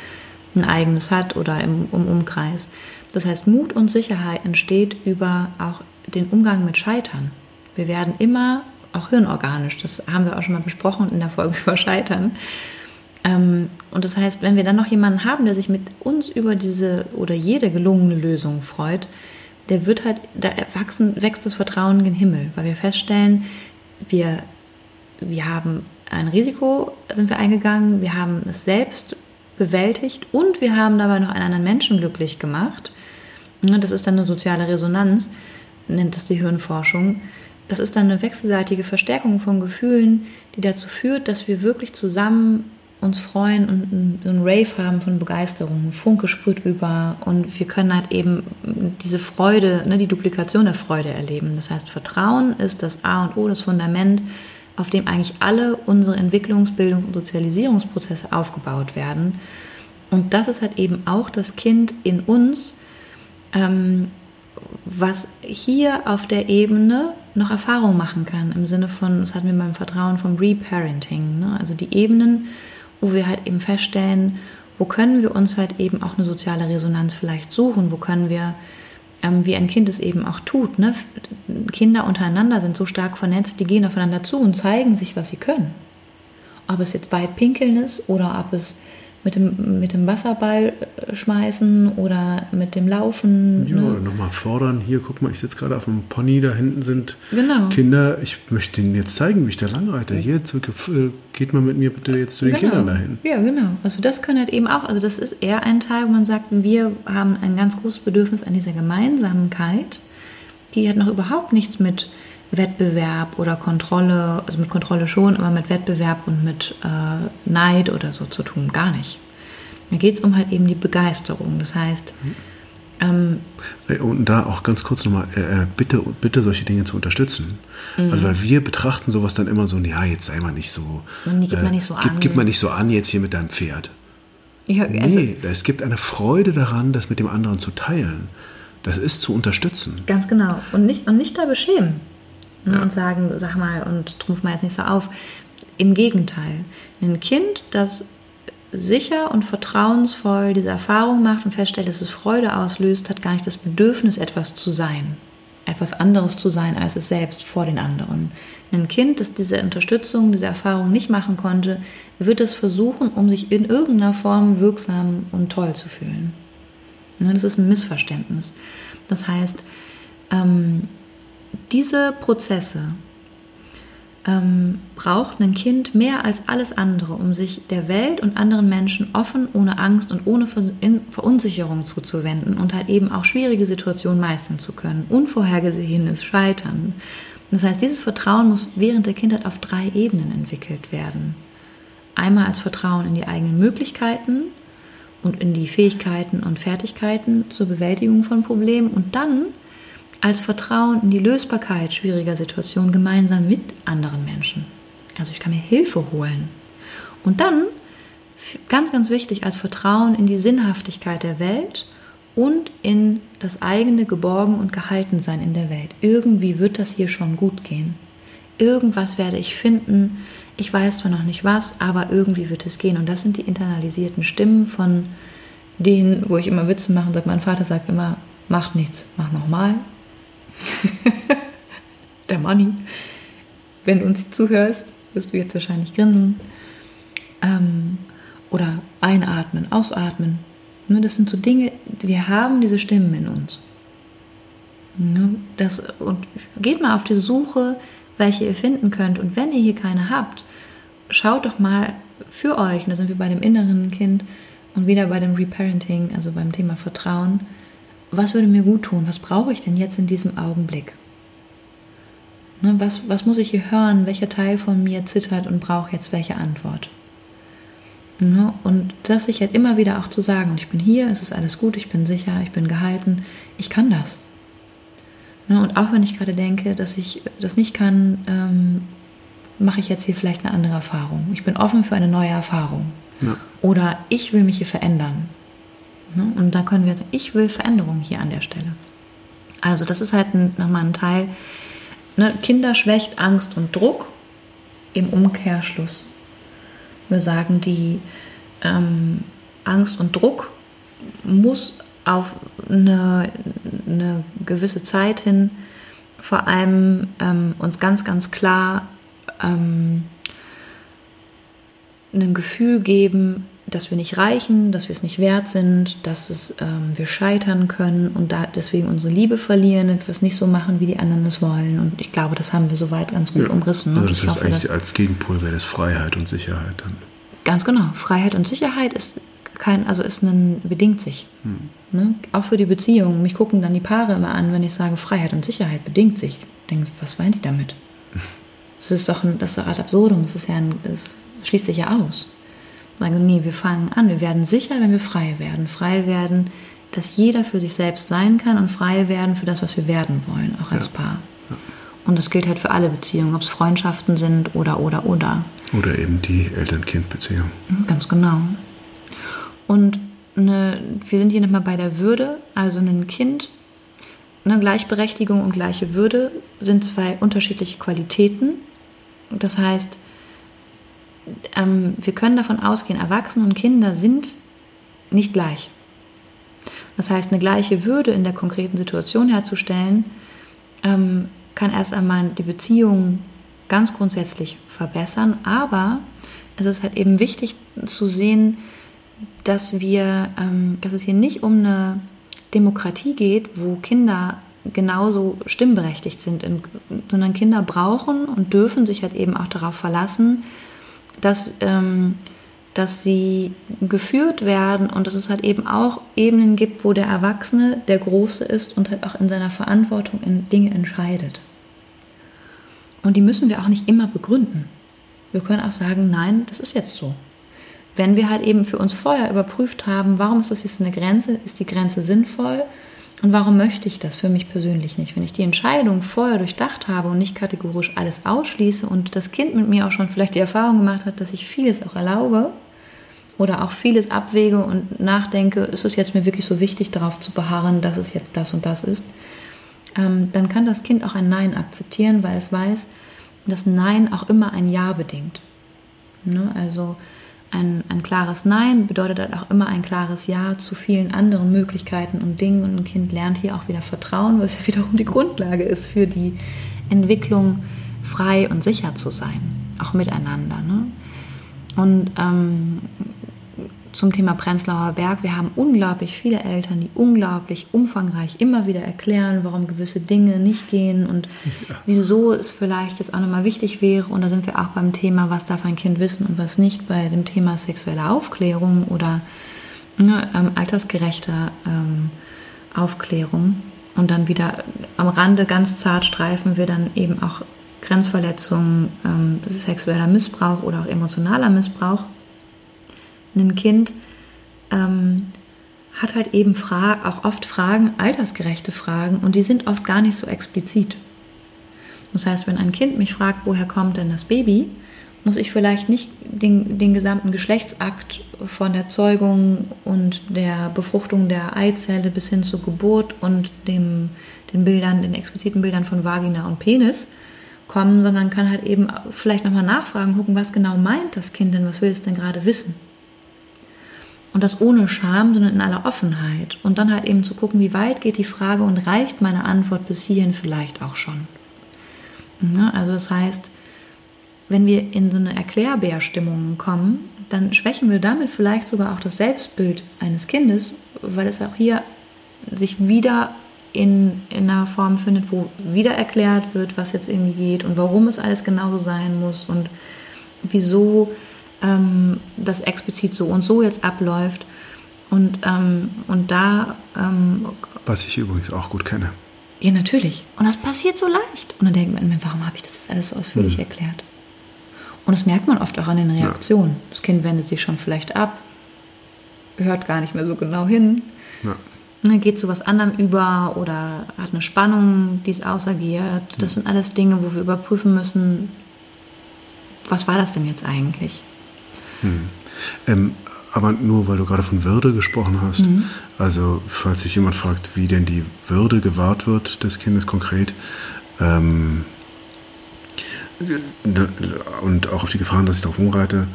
ein eigenes hat oder im, im Umkreis. Das heißt, Mut und Sicherheit entsteht über auch den Umgang mit Scheitern. Wir werden immer auch hirnorganisch. Das haben wir auch schon mal besprochen in der Folge [laughs] über Scheitern. Ähm, und das heißt, wenn wir dann noch jemanden haben, der sich mit uns über diese oder jede gelungene Lösung freut, der wird halt, da wachsen, wächst das Vertrauen in den Himmel, weil wir feststellen, wir, wir haben ein Risiko, sind wir eingegangen, wir haben es selbst bewältigt und wir haben dabei noch einen anderen Menschen glücklich gemacht. Das ist dann eine soziale Resonanz, nennt das die Hirnforschung das ist dann eine wechselseitige Verstärkung von Gefühlen, die dazu führt, dass wir wirklich zusammen uns freuen und so ein Rave haben von Begeisterung, Funke sprüht über und wir können halt eben diese Freude, ne, die Duplikation der Freude erleben. Das heißt, Vertrauen ist das A und O, das Fundament, auf dem eigentlich alle unsere Entwicklungs-, Bildungs- und Sozialisierungsprozesse aufgebaut werden. Und das ist halt eben auch das Kind in uns, ähm, was hier auf der Ebene noch Erfahrung machen kann, im Sinne von, das hatten wir beim Vertrauen vom Reparenting, ne? also die Ebenen, wo wir halt eben feststellen, wo können wir uns halt eben auch eine soziale Resonanz vielleicht suchen, wo können wir, ähm, wie ein Kind es eben auch tut, ne? Kinder untereinander sind so stark vernetzt, die gehen aufeinander zu und zeigen sich, was sie können. Ob es jetzt weit pinkeln ist oder ob es mit dem, mit dem Wasserball äh, schmeißen oder mit dem Laufen. Ja, ne? nochmal fordern. Hier, guck mal, ich sitze gerade auf einem Pony, da hinten sind Genau. Kinder. Ich möchte Ihnen jetzt zeigen, wie ich da langreite. Hier, zurück, äh, geht mal mit mir bitte jetzt zu den Kindern dahin. Ja, genau. Also das können halt eben auch, also das ist eher ein Teil, wo man sagt, wir haben ein ganz großes Bedürfnis an dieser Gemeinsamkeit, die hat noch überhaupt nichts mit Wettbewerb oder Kontrolle, also mit Kontrolle schon, aber mit Wettbewerb und mit äh, Neid oder so zu tun, gar nicht. Da geht es um halt eben die Begeisterung. Das heißt, ähm, Äh, Und da auch ganz kurz nochmal, äh, äh, bitte, bitte solche Dinge zu unterstützen. Also weil wir betrachten sowas dann immer so, ja, jetzt sei mal nicht so. Nee, gib mal nicht so gib, an. Gib mal nicht so an jetzt hier mit deinem Pferd. ja, also, nee, es gibt eine Freude daran, das mit dem anderen zu teilen. Das ist zu unterstützen. Ganz genau. Und nicht, und nicht da beschämen ne, und sagen, sag mal, und trumpf mal jetzt nicht so auf. Im Gegenteil. Ein Kind, das sicher und vertrauensvoll diese Erfahrung macht und feststellt, dass es Freude auslöst, hat gar nicht das Bedürfnis, etwas zu sein. Etwas anderes zu sein als es selbst vor den anderen. Ein Kind, das diese Unterstützung, diese Erfahrung nicht machen konnte, wird es versuchen, um sich in irgendeiner Form wirksam und toll zu fühlen. Ne, Das ist ein Missverständnis. Das heißt, ähm, diese Prozesse ähm, braucht ein Kind mehr als alles andere, um sich der Welt und anderen Menschen offen, ohne Angst und ohne Ver Verunsicherung zuzuwenden und halt eben auch schwierige Situationen meistern zu können. Unvorhergesehenes Scheitern. Das heißt, dieses Vertrauen muss während der Kindheit auf drei Ebenen entwickelt werden. Einmal als Vertrauen in die eigenen Möglichkeiten und in die Fähigkeiten und Fertigkeiten zur Bewältigung von Problemen und dann als Vertrauen in die Lösbarkeit schwieriger Situationen gemeinsam mit anderen Menschen. Also ich kann mir Hilfe holen. Und dann, ganz, ganz wichtig, als Vertrauen in die Sinnhaftigkeit der Welt und in das eigene Geborgen und Gehaltensein in der Welt. Irgendwie wird das hier schon gut gehen. Irgendwas werde ich finden. Ich weiß zwar noch nicht was, aber irgendwie wird es gehen. Und das sind die internalisierten Stimmen von denen, wo ich immer Witze mache und sage, mein Vater sagt immer, macht nichts, mach nochmal. [laughs] Der Money. Wenn du uns zuhörst, wirst du jetzt wahrscheinlich grinsen. Ähm, oder einatmen, ausatmen. Ne, das sind so Dinge, wir haben diese Stimmen in uns. Ne, das, und geht mal auf die Suche, welche ihr finden könnt. Und wenn ihr hier keine habt, schaut doch mal für euch, und da sind wir bei dem inneren Kind und wieder bei dem Reparenting, also beim Thema Vertrauen, was würde mir gut tun? Was brauche ich denn jetzt in diesem Augenblick? Ne, was, was muss ich hier hören? Welcher Teil von mir zittert und braucht jetzt welche Antwort? Ne, und das sich halt immer wieder auch zu sagen, und ich bin hier, es ist alles gut, ich bin sicher, ich bin gehalten, ich kann das. Ne, und auch wenn ich gerade denke, dass ich das nicht kann, ähm, mache ich jetzt hier vielleicht eine andere Erfahrung. Ich bin offen für eine neue Erfahrung. Ja. Oder ich will mich hier verändern. Ne? Und da können wir sagen, ich will Veränderung hier an der Stelle. Also das ist halt nochmal ein Teil. Ne? Kinder schwächt Angst und Druck im Umkehrschluss. Wir sagen, die ähm, Angst und Druck muss auf eine, eine gewisse Zeit hin vor allem ähm, uns ganz, ganz klar ähm, ein Gefühl geben, dass wir nicht reichen, dass wir es nicht wert sind, dass es, ähm, wir scheitern können und da deswegen unsere Liebe verlieren, wenn wir es nicht so machen, wie die anderen es wollen. Und ich glaube, das haben wir soweit ganz gut umrissen. Also Und das heißt eigentlich als Gegenpol wäre das Freiheit und Sicherheit dann. ganz genau, Freiheit und Sicherheit ist kein, also ist ein, bedingt sich. Ne? Auch für die Beziehung. Mich gucken dann die Paare immer an, wenn ich sage, Freiheit und Sicherheit bedingt sich. Ich denke, was meint die damit? [laughs] Das ist doch ein, das ist doch ad absurdum, das ist ja ein, das schließt sich ja aus. Sagen, nee, wir fangen an, wir werden sicher, wenn wir frei werden. Frei werden, dass jeder für sich selbst sein kann und frei werden für das, was wir werden wollen, auch als ja. Paar. Ja. Und das gilt halt für alle Beziehungen, ob es Freundschaften sind oder, oder, oder. Oder eben die Eltern-Kind-Beziehung. Mhm, ganz genau. Und eine, wir sind hier nochmal bei der Würde, also ein Kind, eine Gleichberechtigung und gleiche Würde sind zwei unterschiedliche Qualitäten. Das heißt, ähm, wir können davon ausgehen, Erwachsene und Kinder sind nicht gleich. Das heißt, eine gleiche Würde in der konkreten Situation herzustellen, ähm, kann erst einmal die Beziehung ganz grundsätzlich verbessern, aber es ist halt eben wichtig zu sehen, dass wir, ähm, dass es hier nicht um eine Demokratie geht, wo Kinder genauso stimmberechtigt sind, sondern Kinder brauchen und dürfen sich halt eben auch darauf verlassen, dass, ähm, dass sie geführt werden und dass es halt eben auch Ebenen gibt, wo der Erwachsene der Große ist und halt auch in seiner Verantwortung in Dinge entscheidet. Und die müssen wir auch nicht immer begründen. Wir können auch sagen, nein, das ist jetzt so. Wenn wir halt eben für uns vorher überprüft haben, warum ist das jetzt eine Grenze, ist die Grenze sinnvoll und warum möchte ich das für mich persönlich nicht? Wenn ich die Entscheidung vorher durchdacht habe und nicht kategorisch alles ausschließe und das Kind mit mir auch schon vielleicht die Erfahrung gemacht hat, dass ich vieles auch erlaube oder auch vieles abwäge und nachdenke, ist es jetzt mir wirklich so wichtig, darauf zu beharren, dass es jetzt das und das ist, ähm, dann kann das Kind auch ein Nein akzeptieren, weil es weiß, dass Nein auch immer ein Ja bedingt. Ne? Also ein, ein klares Nein bedeutet halt auch immer ein klares Ja zu vielen anderen Möglichkeiten und Dingen. Und ein Kind lernt hier auch wieder Vertrauen, was ja wiederum die Grundlage ist für die Entwicklung, frei und sicher zu sein, auch miteinander. Ne? Und ähm, zum Thema Prenzlauer Berg. Wir haben unglaublich viele Eltern, die unglaublich umfangreich immer wieder erklären, warum gewisse Dinge nicht gehen und ja. wieso es vielleicht jetzt auch nochmal wichtig wäre. Und da sind wir auch beim Thema, was darf ein Kind wissen und was nicht, bei dem Thema sexuelle Aufklärung oder ne, ähm, altersgerechter ähm, Aufklärung. Und dann wieder am Rande ganz zart streifen wir dann eben auch Grenzverletzungen, ähm, sexueller Missbrauch oder auch emotionaler Missbrauch ein Kind ähm, hat halt eben Fra auch oft Fragen, altersgerechte Fragen, und die sind oft gar nicht so explizit. Das heißt, wenn ein Kind mich fragt, woher kommt denn das Baby, muss ich vielleicht nicht den, den gesamten Geschlechtsakt von der Zeugung und der Befruchtung der Eizelle bis hin zur Geburt und dem, den Bildern, den expliziten Bildern von Vagina und Penis kommen, sondern kann halt eben vielleicht nochmal nachfragen, gucken, was genau meint das Kind denn, was will es denn gerade wissen. Und das ohne Scham, sondern in aller Offenheit. Und dann halt eben zu gucken, wie weit geht die Frage und reicht meine Antwort bis hierhin vielleicht auch schon. Ja, also das heißt, wenn wir in so eine Erklärbärstimmung kommen, dann schwächen wir damit vielleicht sogar auch das Selbstbild eines Kindes, weil es auch hier sich wieder in, in einer Form findet, wo wieder erklärt wird, was jetzt irgendwie geht und warum es alles genauso sein muss und wieso ähm, das explizit so und so jetzt abläuft. Und, ähm, und da. Ähm, Was ich übrigens auch gut kenne. Ja, natürlich. Und das passiert so leicht. Und dann denkt man, warum habe ich das jetzt alles so ausführlich mhm. erklärt? Und das merkt man oft auch an den Reaktionen. Ja. Das Kind wendet sich schon vielleicht ab, hört gar nicht mehr so genau hin. Ja. Ne, geht zu was anderem über oder hat eine Spannung, die es ausagiert. Das mhm. sind alles Dinge, wo wir überprüfen müssen, was war das denn jetzt eigentlich? Hm. Ähm, aber nur weil du gerade von Würde gesprochen hast, mhm. also falls sich jemand fragt, wie denn die Würde gewahrt wird des Kindes konkret, ähm, und auch auf die Gefahren, dass ich darauf umreite,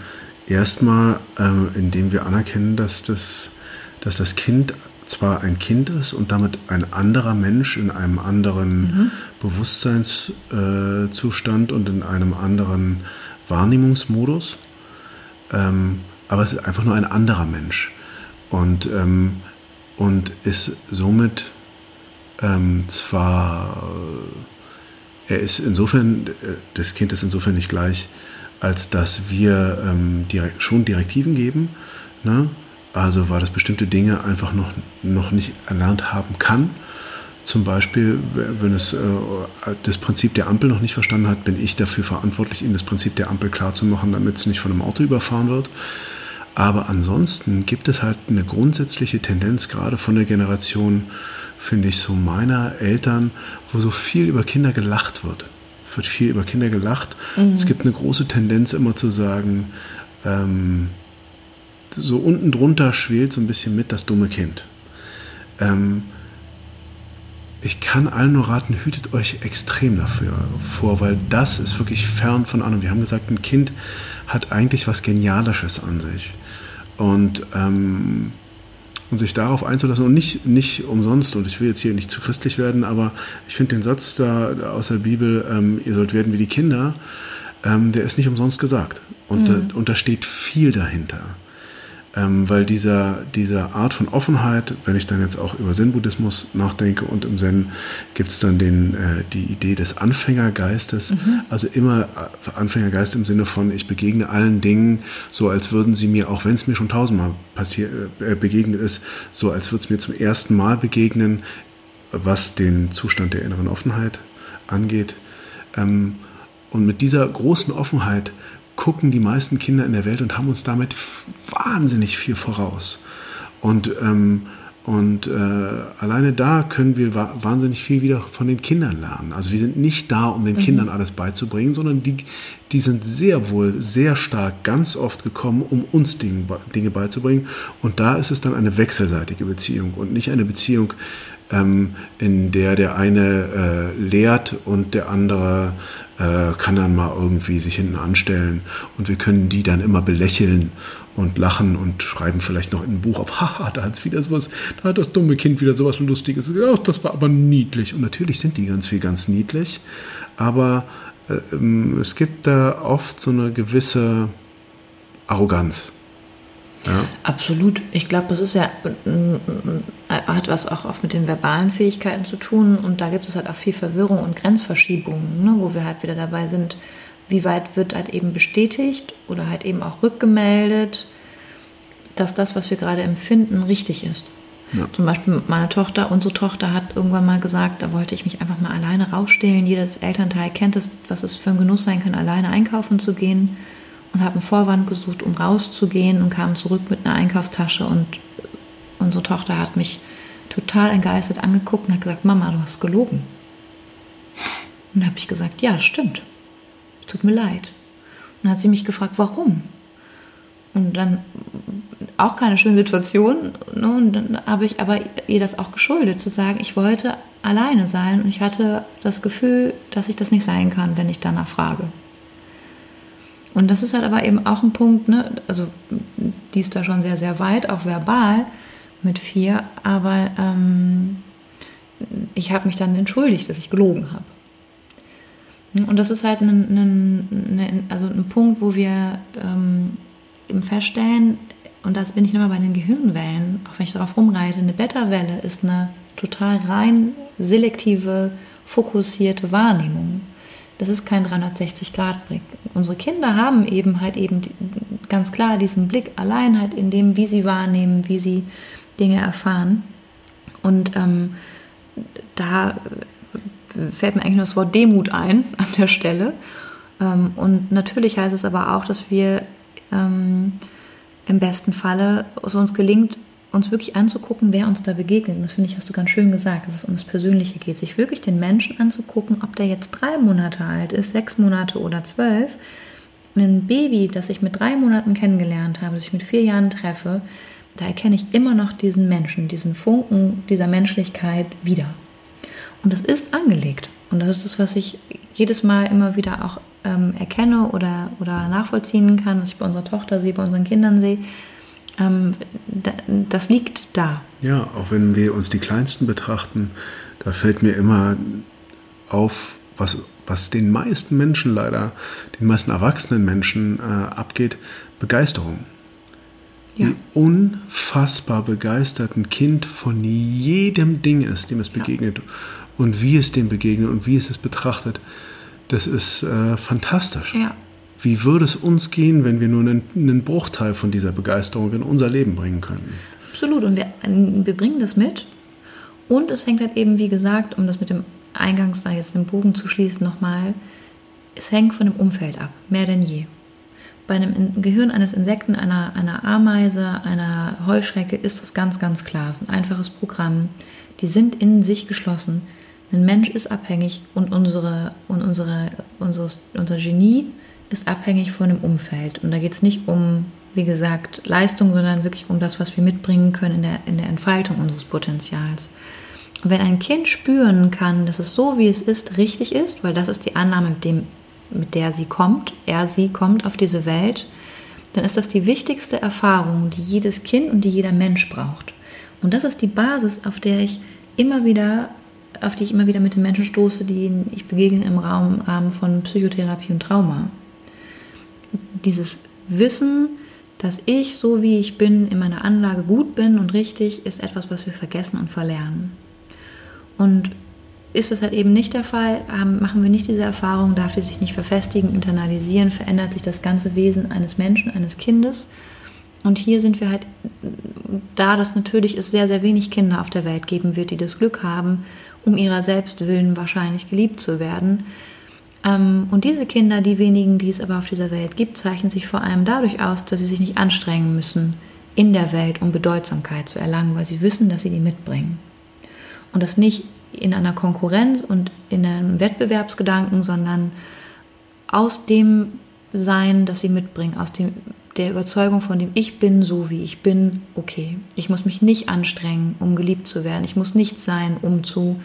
erstmal, ähm, indem wir anerkennen, dass das, dass das Kind zwar ein Kind ist und damit ein anderer Mensch in einem anderen mhm. Bewusstseinszustand äh, und in einem anderen Wahrnehmungsmodus, ähm, aber es ist einfach nur ein anderer Mensch und, ähm, und ist somit ähm, zwar, er ist insofern, das Kind ist insofern nicht gleich, als dass wir ähm, direkt, schon Direktiven geben, ne? also weil das bestimmte Dinge einfach noch, noch nicht erlernt haben kann zum Beispiel, wenn es äh, das Prinzip der Ampel noch nicht verstanden hat, bin ich dafür verantwortlich, ihm das Prinzip der Ampel klarzumachen, damit es nicht von einem Auto überfahren wird. Aber ansonsten gibt es halt eine grundsätzliche Tendenz, gerade von der Generation, finde ich, so meiner Eltern, wo so viel über Kinder gelacht wird. Es wird viel über Kinder gelacht. Mhm. Es gibt eine große Tendenz immer zu sagen, ähm, so unten drunter schwelt so ein bisschen mit das dumme Kind. Ähm, ich kann allen nur raten, hütet euch extrem dafür vor, weil das ist wirklich fern von anderen. Wir haben gesagt, ein Kind hat eigentlich was Genialisches an sich. Und, ähm, und sich darauf einzulassen und nicht, nicht umsonst, und ich will jetzt hier nicht zu christlich werden, aber ich finde den Satz da aus der Bibel, ähm, ihr sollt werden wie die Kinder, ähm, der ist nicht umsonst gesagt. Und, mhm. da, und da steht viel dahinter. Ähm, weil dieser, diese Art von Offenheit, wenn ich dann jetzt auch über Zen-Buddhismus nachdenke und im Zen gibt es dann den, äh, die Idee des Anfängergeistes, mhm. also immer äh, Anfängergeist im Sinne von, ich begegne allen Dingen so, als würden sie mir, auch wenn es mir schon tausendmal passier, äh, begegnet ist, so als würde es mir zum ersten Mal begegnen, was den Zustand der inneren Offenheit angeht. Ähm, und mit dieser großen Offenheit gucken die meisten Kinder in der Welt und haben uns damit wahnsinnig viel voraus. Und, ähm, und äh, alleine da können wir wa wahnsinnig viel wieder von den Kindern lernen. Also wir sind nicht da, um den mhm. Kindern alles beizubringen, sondern die, die sind sehr wohl sehr stark ganz oft gekommen, um uns Dinge, Dinge beizubringen. Und da ist es dann eine wechselseitige Beziehung und nicht eine Beziehung, ähm, in der der eine äh, lehrt und der andere äh, kann dann mal irgendwie sich hinten anstellen und wir können die dann immer belächeln und lachen und schreiben vielleicht noch in ein Buch auf, [laughs] haha, da hat wieder sowas, da hat das dumme Kind wieder sowas Lustiges. Ach, das war aber niedlich. Und natürlich sind die ganz viel ganz niedlich, aber äh, ähm, es gibt da oft so eine gewisse Arroganz. Ja. Absolut. Ich glaube, das ist ja, hat was auch oft mit den verbalen Fähigkeiten zu tun und da gibt es halt auch viel Verwirrung und Grenzverschiebungen, ne, wo wir halt wieder dabei sind, wie weit wird halt eben bestätigt oder halt eben auch rückgemeldet, dass das, was wir gerade empfinden, richtig ist. Ja. Zum Beispiel meine Tochter, unsere Tochter hat irgendwann mal gesagt, da wollte ich mich einfach mal alleine rausstehlen. Jedes Elternteil kennt es, was es für ein Genuss sein kann, alleine einkaufen zu gehen und habe einen Vorwand gesucht, um rauszugehen und kam zurück mit einer Einkaufstasche und unsere Tochter hat mich total entgeistert angeguckt und hat gesagt, Mama, du hast gelogen. Und da habe ich gesagt, ja, das stimmt. Tut mir leid. Und dann hat sie mich gefragt, warum? Und dann auch keine schöne Situation. Ne? Und dann habe ich aber ihr das auch geschuldet, zu sagen, ich wollte alleine sein und ich hatte das Gefühl, dass ich das nicht sein kann, wenn ich danach frage. Und das ist halt aber eben auch ein Punkt, ne? also die ist da schon sehr, sehr weit, auch verbal mit vier, aber ähm, ich habe mich dann entschuldigt, dass ich gelogen habe. Und das ist halt ein, ein, ein, also ein Punkt, wo wir ähm, eben feststellen, und das bin ich nochmal bei den Gehirnwellen, auch wenn ich darauf rumreite, eine Beta-Welle ist eine total rein selektive, fokussierte Wahrnehmung. Das ist kein 360-Grad-Blick. Unsere Kinder haben eben halt eben ganz klar diesen Blick allein halt in dem, wie sie wahrnehmen, wie sie Dinge erfahren. Und ähm, da fällt mir eigentlich nur das Wort Demut ein [laughs] an der Stelle. Ähm, und natürlich heißt es aber auch, dass wir ähm, im besten Falle es uns gelingt, uns wirklich anzugucken, wer uns da begegnet. Und das finde ich, hast du ganz schön gesagt, dass es um das Persönliche geht. Sich wirklich den Menschen anzugucken, ob der jetzt drei Monate alt ist, sechs Monate oder zwölf. Ein Baby, das ich mit drei Monaten kennengelernt habe, das ich mit vier Jahren treffe, da erkenne ich immer noch diesen Menschen, diesen Funken dieser Menschlichkeit wieder. Und das ist angelegt. Und das ist das, was ich jedes Mal immer wieder auch ähm, erkenne oder, oder nachvollziehen kann, was ich bei unserer Tochter sehe, bei unseren Kindern sehe ähm, das liegt da. Ja, auch wenn wir uns die Kleinsten betrachten, da fällt mir immer auf, was, was den meisten Menschen leider, den meisten erwachsenen Menschen äh, abgeht, Begeisterung. Ja. Wie unfassbar begeistert ein Kind von jedem Ding ist, dem es begegnet ja. und wie es dem begegnet und wie es es betrachtet. Das ist äh, fantastisch. Ja. Wie würde es uns gehen, wenn wir nur einen, einen Bruchteil von dieser Begeisterung in unser Leben bringen könnten? Absolut. Und wir, wir bringen das mit. Und es hängt halt eben, wie gesagt, um das mit dem Eingangs, da jetzt den Bogen zu schließen nochmal, es hängt von dem Umfeld ab, mehr denn je. Bei einem Gehirn eines Insekten, einer, einer Ameise, einer Heuschrecke ist das ganz, ganz klar. Es ist ein einfaches Programm. Die sind in sich geschlossen. Ein Mensch ist abhängig und, unsere, und unsere, unseres, unser Genie ist abhängig von dem Umfeld. Und da geht es nicht um, wie gesagt, Leistung, sondern wirklich um das, was wir mitbringen können in der, in der Entfaltung unseres Potenzials. Und wenn ein Kind spüren kann, dass es so, wie es ist, richtig ist, weil das ist die Annahme, mit, dem, mit der sie kommt, er, sie kommt auf diese Welt, dann ist das die wichtigste Erfahrung, die jedes Kind und die jeder Mensch braucht. Und das ist die Basis, auf der ich immer wieder, auf die ich immer wieder mit den Menschen stoße, die ich begegne im Rahmen von Psychotherapie und Trauma dieses Wissen, dass ich so wie ich bin in meiner Anlage gut bin und richtig, ist etwas, was wir vergessen und verlernen. Und ist das halt eben nicht der Fall, machen wir nicht diese Erfahrung, darf die sich nicht verfestigen, internalisieren, verändert sich das ganze Wesen eines Menschen, eines Kindes. Und hier sind wir halt, da das natürlich es sehr, sehr wenig Kinder auf der Welt geben wird, die das Glück haben, um ihrer selbst willen wahrscheinlich geliebt zu werden, und diese Kinder, die wenigen, die es aber auf dieser Welt gibt, zeichnen sich vor allem dadurch aus, dass sie sich nicht anstrengen müssen in der Welt, um Bedeutsamkeit zu erlangen, weil sie wissen, dass sie die mitbringen. Und das nicht in einer Konkurrenz und in einem Wettbewerbsgedanken, sondern aus dem Sein, das sie mitbringen, aus dem, der Überzeugung von dem Ich bin so, wie ich bin, okay. Ich muss mich nicht anstrengen, um geliebt zu werden. Ich muss nicht sein, um zu ähm,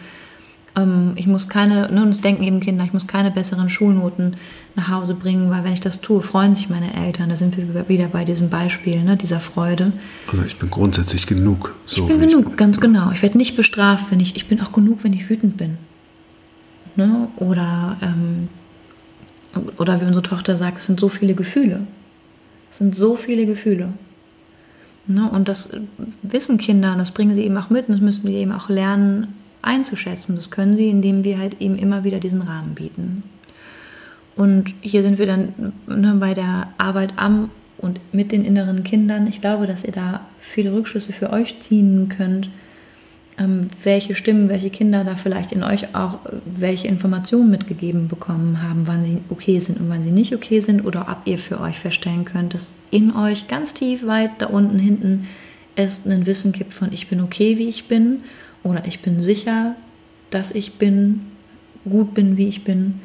ich muss keine, ne, und es denken eben Kinder, ich muss keine besseren Schulnoten nach Hause bringen, weil wenn ich das tue, freuen sich meine Eltern. Da sind wir wieder bei diesem Beispiel, ne, dieser Freude. Also ich bin grundsätzlich genug. So ich bin genug, ich ganz genau. Ich werde nicht bestraft, wenn ich, ich bin auch genug, wenn ich wütend bin. Ne? Oder, ähm, oder wie unsere Tochter sagt, es sind so viele Gefühle. Es sind so viele Gefühle. Ne? Und das wissen Kinder, das bringen sie eben auch mit und das müssen sie eben auch lernen, einzuschätzen. Das können sie, indem wir halt ihm immer wieder diesen Rahmen bieten. Und hier sind wir dann ne, bei der Arbeit am und mit den inneren Kindern. Ich glaube, dass ihr da viele Rückschlüsse für euch ziehen könnt, ähm, welche Stimmen, welche Kinder da vielleicht in euch auch welche Informationen mitgegeben bekommen haben, wann sie okay sind und wann sie nicht okay sind oder ob ihr für euch feststellen könnt, dass in euch ganz tief weit da unten hinten es ein Wissen gibt von ich bin okay, wie ich bin oder ich bin sicher, dass ich bin, gut bin, wie ich bin.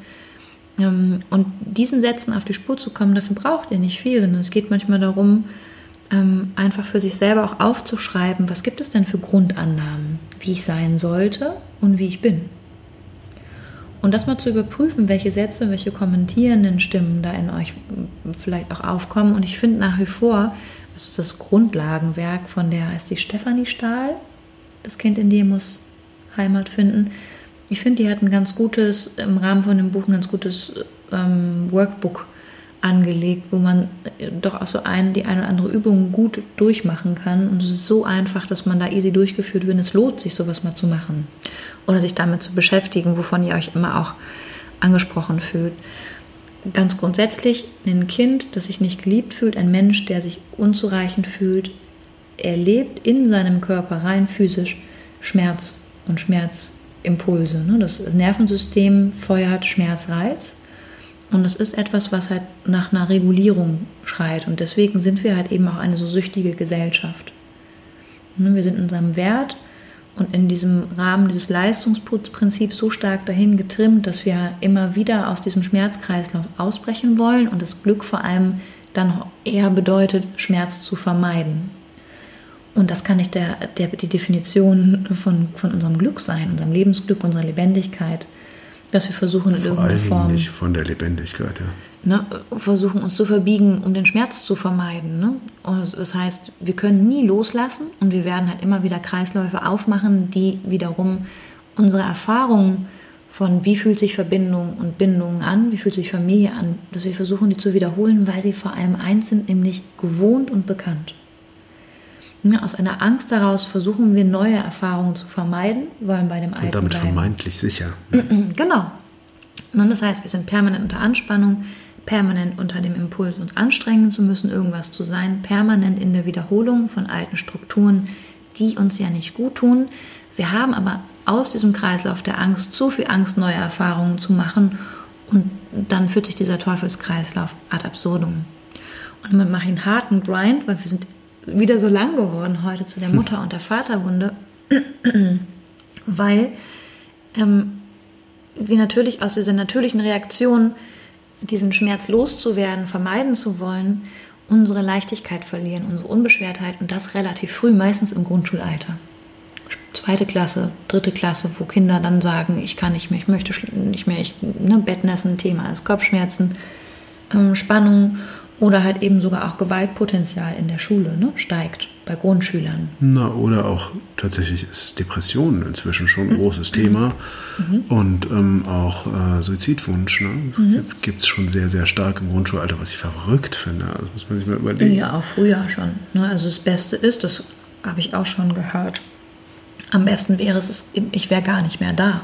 Ähm, und diesen Sätzen auf die Spur zu kommen, dafür braucht ihr nicht viel. Es geht manchmal darum, ähm, einfach für sich selber auch aufzuschreiben, was gibt es denn für Grundannahmen, wie ich sein sollte und wie ich bin. Und das mal zu überprüfen, welche Sätze, welche kommentierenden Stimmen da in euch vielleicht auch aufkommen. Und ich finde nach wie vor, das ist das Grundlagenwerk von der, ist die Stefanie Stahl, das Kind in dir muss Heimat finden. Ich finde, die hat ein ganz gutes, im Rahmen von dem Buch ein ganz gutes ähm, Workbook angelegt, wo man äh, doch auch so ein, die eine oder andere Übung gut durchmachen kann. Und es ist so einfach, dass man da easy durchgeführt wird. Es lohnt sich, sowas mal zu machen. Oder sich damit zu beschäftigen, wovon ihr euch immer auch angesprochen fühlt. Ganz grundsätzlich, ein Kind, das sich nicht geliebt fühlt, ein Mensch, der sich unzureichend fühlt, erlebt in seinem Körper rein physisch Schmerz und Schmerzimpulse. Ne? Das Nervensystem feuert Schmerzreiz und das ist etwas, was halt nach einer Regulierung schreit. Und deswegen sind wir halt eben auch eine so süchtige Gesellschaft. Ne? Wir sind in unserem Wert und in diesem Rahmen dieses Leistungsprinzips so stark dahin getrimmt, dass wir immer wieder aus diesem Schmerzkreislauf ausbrechen wollen und das Glück vor allem dann eher bedeutet, Schmerz zu vermeiden. Und das kann nicht der, der, die Definition von, von unserem Glück sein, unserem Lebensglück, unserer Lebendigkeit, dass wir versuchen in Vor irgendeiner Form. nicht von der Lebendigkeit, ja. Ne, versuchen uns zu verbiegen, um den Schmerz zu vermeiden. Ne? Und das heißt, wir können nie loslassen und wir werden halt immer wieder Kreisläufe aufmachen, die wiederum unsere Erfahrungen von wie fühlt sich Verbindung und Bindung an, wie fühlt sich Familie an, dass wir versuchen, die zu wiederholen, weil sie vor allem eins sind, nämlich gewohnt und bekannt. Aus einer Angst heraus versuchen wir neue Erfahrungen zu vermeiden, wollen bei dem Alten Und damit bleiben. vermeintlich sicher. [clears throat] Genau. Und das heißt, wir sind permanent unter Anspannung, permanent unter dem Impuls, uns anstrengen zu müssen, irgendwas zu sein, permanent in der Wiederholung von alten Strukturen, die uns ja nicht gut tun. Wir haben aber aus diesem Kreislauf der Angst zu viel Angst, neue Erfahrungen zu machen und dann führt sich dieser Teufelskreislauf ad absurdum. Und damit mache ich einen harten Grind, weil wir sind wieder so lang geworden heute zu der Mutter- und der Vaterwunde, [clears throat] weil ähm, wir natürlich aus dieser natürlichen Reaktion, diesen Schmerz loszuwerden, vermeiden zu wollen, unsere Leichtigkeit verlieren, unsere Unbeschwertheit und das relativ früh, meistens im Grundschulalter. Zweite Klasse, dritte Klasse, wo Kinder dann sagen, ich kann nicht mehr, ich möchte nicht mehr, ich, ne, Bettnässen, Thema ist Kopfschmerzen, ähm, Spannung oder halt eben sogar auch Gewaltpotenzial in der Schule ne, steigt bei Grundschülern. Na, oder auch tatsächlich ist Depression inzwischen schon ein mhm. großes Thema mhm. und ähm, auch äh, Suizidwunsch ne, mhm. gibt es schon sehr, sehr stark im Grundschulalter, was ich verrückt finde. Das muss man sich mal überlegen. Ja, auch früher schon. Ne? Also das Beste ist, das habe ich auch schon gehört, am besten wäre es, ich wäre gar nicht mehr da.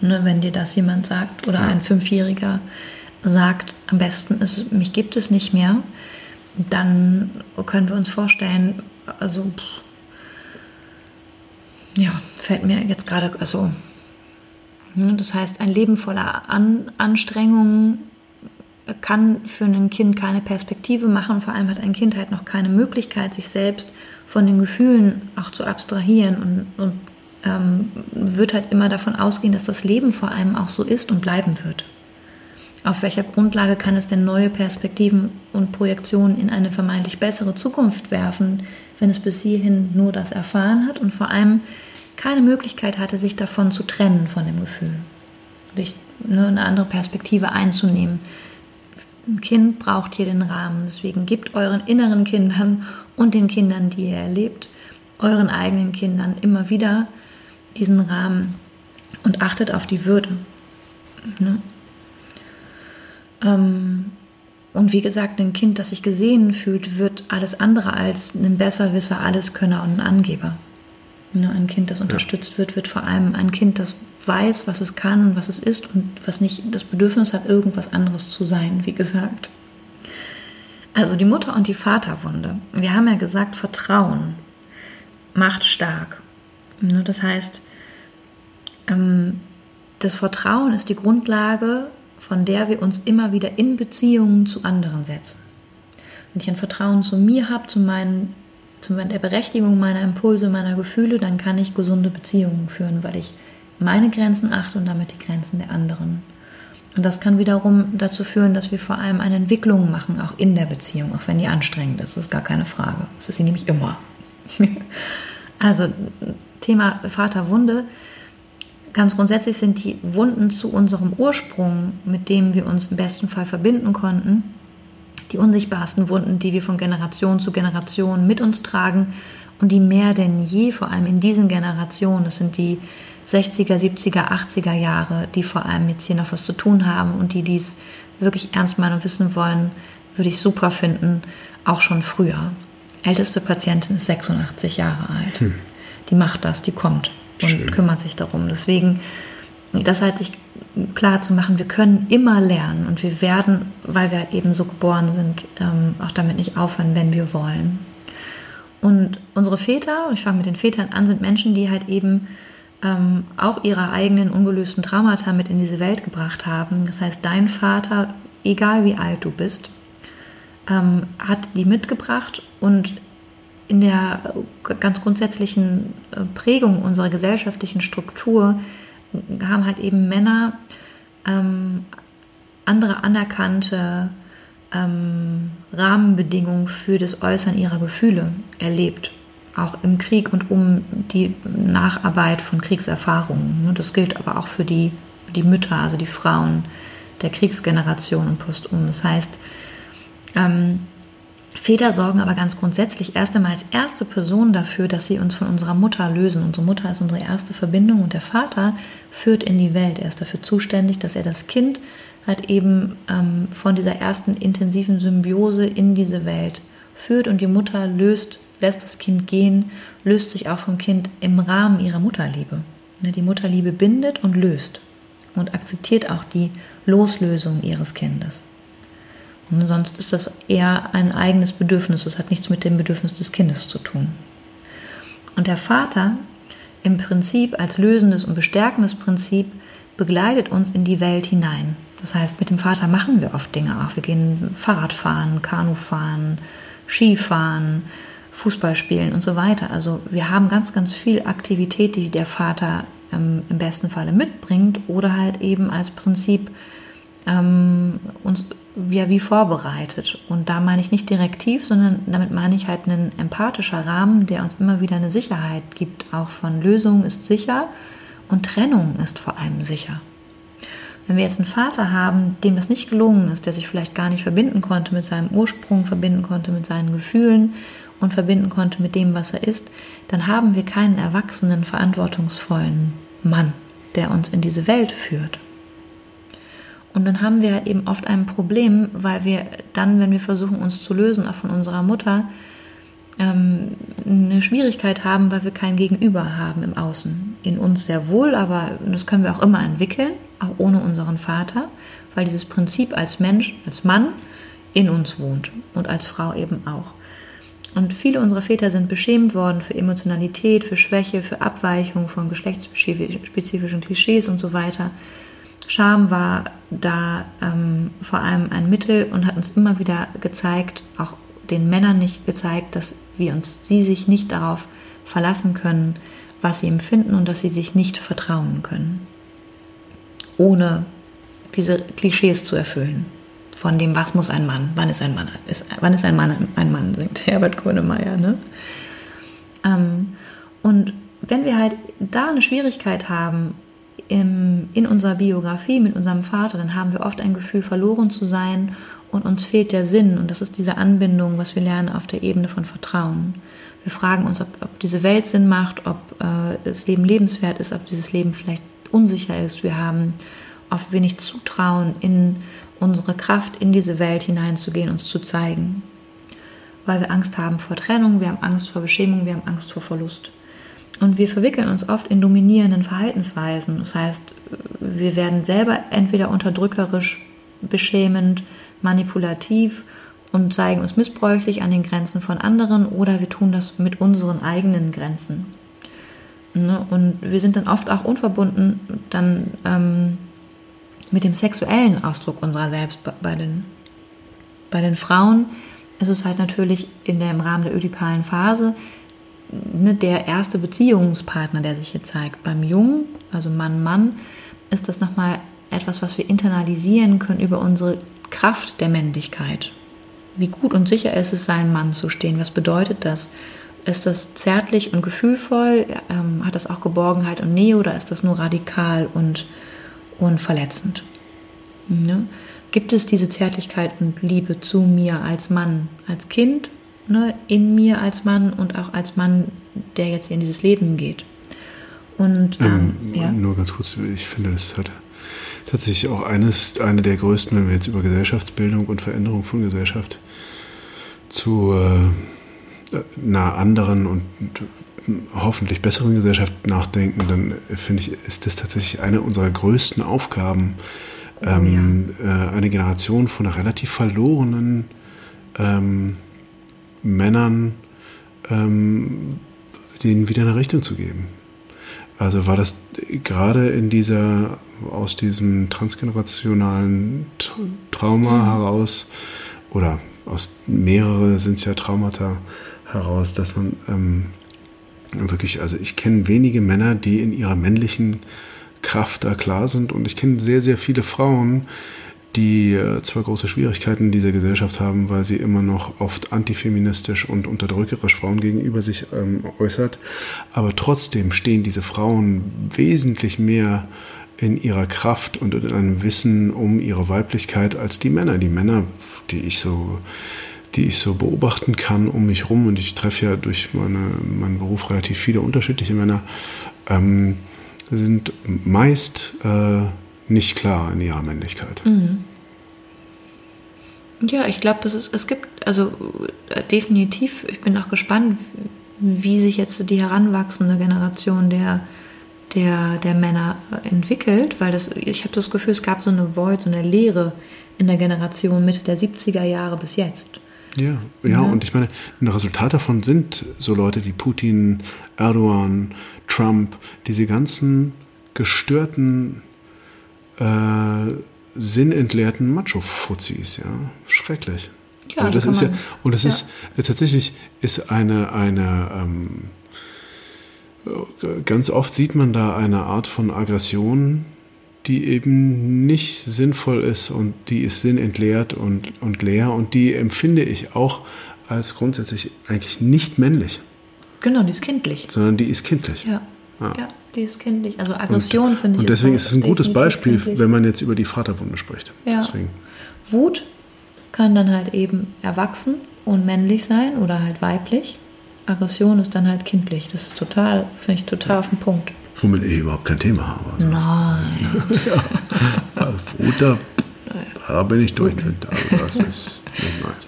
Ne, wenn dir das jemand sagt oder ja. ein Fünfjähriger sagt, am besten ist, mich gibt es nicht mehr, dann können wir uns vorstellen, also ja, fällt mir jetzt gerade, also ne, das heißt, ein Leben voller An Anstrengungen kann für ein Kind keine Perspektive machen. Vor allem hat ein Kind halt noch keine Möglichkeit, sich selbst von den Gefühlen auch zu abstrahieren und, und ähm, wird halt immer davon ausgehen, dass das Leben vor allem auch so ist und bleiben wird. Auf welcher Grundlage kann es denn neue Perspektiven und Projektionen in eine vermeintlich bessere Zukunft werfen, wenn es bis hierhin nur das erfahren hat und vor allem keine Möglichkeit hatte, sich davon zu trennen, von dem Gefühl, sich ne, eine andere Perspektive einzunehmen. Ein Kind braucht hier den Rahmen, deswegen gebt euren inneren Kindern und den Kindern, die ihr erlebt, euren eigenen Kindern immer wieder diesen Rahmen und achtet auf die Würde. Ne? Ähm, und wie gesagt, ein Kind, das sich gesehen fühlt, wird alles andere als ein Besserwisser, Alleskönner und ein Angeber. Ne? Ein Kind, das unterstützt wird, wird vor allem ein Kind, das weiß, was es kann und was es ist und was nicht das Bedürfnis hat, irgendwas anderes zu sein, wie gesagt. Also die Mutter- und die Vaterwunde. Wir haben ja gesagt, Vertrauen macht stark. Ne? Das heißt, ähm, das Vertrauen ist die Grundlage von der wir uns immer wieder in Beziehungen zu anderen setzen. Wenn ich ein Vertrauen zu mir habe, zu, meinen, zu der Berechtigung meiner Impulse, meiner Gefühle, dann kann ich gesunde Beziehungen führen, weil ich meine Grenzen achte und damit die Grenzen der anderen. Und das kann wiederum dazu führen, dass wir vor allem eine Entwicklung machen, auch in der Beziehung, auch wenn die anstrengend ist. Das ist gar keine Frage. Das ist sie nämlich immer. [laughs] also Thema Vaterwunde Ganz grundsätzlich sind die Wunden zu unserem Ursprung, mit dem wir uns im besten Fall verbinden konnten, die unsichtbarsten Wunden, die wir von Generation zu Generation mit uns tragen und die mehr denn je, vor allem in diesen Generationen, das sind die 60er, 70er, 80er Jahre, die vor allem jetzt hier noch was zu tun haben und die dies wirklich ernst meinen und wissen wollen, würde ich super finden, auch schon früher. Älteste Patientin ist 86 Jahre alt. Hm. Die macht das, die kommt und Schön. kümmert sich darum. Deswegen, das halt sich klar zu machen, wir können immer lernen und wir werden, weil wir eben so geboren sind, ähm, auch damit nicht aufhören, wenn wir wollen. Und unsere Väter, ich fange mit den Vätern an, sind Menschen, die halt eben ähm, auch ihre eigenen ungelösten Traumata mit in diese Welt gebracht haben. Das heißt, dein Vater, egal wie alt du bist, ähm, hat die mitgebracht und in der ganz grundsätzlichen äh, Prägung unserer gesellschaftlichen Struktur haben halt eben Männer ähm, andere anerkannte ähm, Rahmenbedingungen für das Äußern ihrer Gefühle erlebt, auch im Krieg und um die Nacharbeit von Kriegserfahrungen. Das gilt aber auch für die, die Mütter, also die Frauen der Kriegsgeneration und postum. Das heißt, ähm, Väter sorgen aber ganz grundsätzlich erst einmal als erste Person dafür, dass sie uns von unserer Mutter lösen. Unsere Mutter ist unsere erste Verbindung und der Vater führt in die Welt. Er ist dafür zuständig, dass er das Kind halt eben ähm, von dieser ersten intensiven Symbiose in diese Welt führt und die Mutter löst, lässt das Kind gehen, löst sich auch vom Kind im Rahmen ihrer Mutterliebe. Ne, die Mutterliebe bindet und löst und akzeptiert auch die Loslösung ihres Kindes. Und sonst ist das eher ein eigenes Bedürfnis. Das hat nichts mit dem Bedürfnis des Kindes zu tun. Und der Vater im Prinzip als lösendes und bestärkendes Prinzip begleitet uns in die Welt hinein. Das heißt, mit dem Vater machen wir oft Dinge auch. Wir gehen Fahrrad fahren, Kanu fahren, Skifahren, Fußball spielen und so weiter. Also wir haben ganz, ganz viel Aktivität, die der Vater ähm, im besten Falle mitbringt oder halt eben als Prinzip ähm, uns ja wie vorbereitet. Und da meine ich nicht direktiv, sondern damit meine ich halt einen empathischer Rahmen, der uns immer wieder eine Sicherheit gibt. Auch von Lösung ist sicher und Trennung ist vor allem sicher. Wenn wir jetzt einen Vater haben, dem das nicht gelungen ist, der sich vielleicht gar nicht verbinden konnte mit seinem Ursprung, verbinden konnte mit seinen Gefühlen und verbinden konnte mit dem, was er ist, dann haben wir keinen erwachsenen, verantwortungsvollen Mann, der uns in diese Welt führt. Und dann haben wir eben oft ein Problem, weil wir dann, wenn wir versuchen, uns zu lösen, auch von unserer Mutter, ähm, eine Schwierigkeit haben, weil wir kein Gegenüber haben im Außen. In uns sehr wohl, aber das können wir auch immer entwickeln, auch ohne unseren Vater, weil dieses Prinzip als Mensch, als Mann in uns wohnt und als Frau eben auch. Und viele unserer Väter sind beschämt worden für Emotionalität, für Schwäche, für Abweichung von geschlechtsspezifischen Klischees und so weiter. Scham war da ähm, vor allem ein Mittel und hat uns immer wieder gezeigt, auch den Männern nicht gezeigt, dass wir uns, sie sich nicht darauf verlassen können, was sie empfinden und dass sie sich nicht vertrauen können, ohne diese Klischees zu erfüllen. Von dem, was muss ein Mann, wann ist ein Mann, ist, wann ist ein Mann ein Mann, singt [laughs] Herbert Grönemeyer. Ne? Ähm, und wenn wir halt da eine Schwierigkeit haben, im, in unserer Biografie mit unserem Vater, dann haben wir oft ein Gefühl, verloren zu sein und uns fehlt der Sinn. Und das ist diese Anbindung, was wir lernen auf der Ebene von Vertrauen. Wir fragen uns, ob, ob diese Welt Sinn macht, ob äh, das Leben lebenswert ist, ob dieses Leben vielleicht unsicher ist. Wir haben oft wenig Zutrauen in unsere Kraft, in diese Welt hineinzugehen, uns zu zeigen. Weil wir Angst haben vor Trennung, wir haben Angst vor Beschämung, wir haben Angst vor Verlust. Und wir verwickeln uns oft in dominierenden Verhaltensweisen. Das heißt, wir werden selber entweder unterdrückerisch, beschämend, manipulativ und zeigen uns missbräuchlich an den Grenzen von anderen oder wir tun das mit unseren eigenen Grenzen. Ne? Und wir sind dann oft auch unverbunden dann ähm, mit dem sexuellen Ausdruck unserer selbst bei den, bei den Frauen ist es halt natürlich in der, im Rahmen der ödipalen Phase ne, der erste Beziehungspartner, der sich hier zeigt. Beim Jungen, also Mann, Mann, ist das nochmal etwas, was wir internalisieren können über unsere Kraft der Männlichkeit. Wie gut und sicher ist es, seinem Mann zu stehen? Was bedeutet das? Ist das zärtlich und gefühlvoll? Ähm, hat das auch Geborgenheit und Nähe oder ist das nur radikal und, und verletzend? Ne? Gibt es diese Zärtlichkeit und Liebe zu mir als Mann, als Kind ne, in mir als Mann und auch als Mann, der jetzt in dieses Leben geht. Und ähm, ähm, ja. nur ganz kurz, ich finde, das hat tatsächlich auch eines, eine der größten, wenn wir jetzt über Gesellschaftsbildung und Veränderung von Gesellschaft zu äh, einer anderen und hoffentlich besseren Gesellschaft nachdenken, dann finde ich, ist das tatsächlich eine unserer größten Aufgaben, oh, ähm, ja. äh, eine Generation von einer relativ verlorenen ähm, Männern ähm, denen wieder eine Richtung zu geben. Also war das gerade in dieser, aus diesem transgenerationalen Trauma mhm. heraus, oder aus mehrere sind es ja Traumata heraus, dass man ähm, wirklich, also ich kenne wenige Männer, die in ihrer männlichen Kraft da klar sind und ich kenne sehr, sehr viele Frauen, die äh, zwar große Schwierigkeiten in dieser Gesellschaft haben, weil sie immer noch oft antifeministisch und unterdrückerisch Frauen gegenüber sich ähm, äußert, aber trotzdem stehen diese Frauen wesentlich mehr in ihrer Kraft und in einem Wissen um ihre Weiblichkeit als die Männer. Die Männer, die ich so, die ich so beobachten kann um mich rum und ich treffe ja durch meine, meinen Beruf relativ viele unterschiedliche Männer, ähm, sind meist äh, nicht klar in ihrer Männlichkeit. Mhm. Ja, ich glaube, es gibt, also äh, definitiv, ich bin auch gespannt, wie sich jetzt die heranwachsende Generation der, der, der Männer entwickelt, weil das, ich habe das Gefühl, es gab so eine Void, so eine Leere in der Generation Mitte der 70er Jahre bis jetzt. Ja, ja, ja, und ich meine, ein Resultat davon sind so Leute wie Putin, Erdogan, Trump, diese ganzen gestörten äh, sinnentleerten Macho-Fuzis, ja. Schrecklich. Ja, also das kann ist ja, und das ja. ist äh, tatsächlich ist eine, eine ähm, äh, ganz oft sieht man da eine Art von Aggression, die eben nicht sinnvoll ist und die ist sinnentleert und, und leer und die empfinde ich auch als grundsätzlich eigentlich nicht männlich, Genau, die ist kindlich. sondern die ist kindlich. Ja. Ja. ja, die ist kindlich. Also Aggression finde ich. Und deswegen ist es ein gutes Beispiel, kindlich. wenn man jetzt über die Vaterwunde spricht. Ja. Deswegen. Wut kann dann halt eben erwachsen und männlich sein oder halt weiblich. Aggression ist dann halt kindlich. Das ist total, finde ich total auf den Punkt. Womit ich überhaupt kein Thema habe. Also, Nein. [laughs] Wut, da, da bin ich durch. Also das ist nicht meins.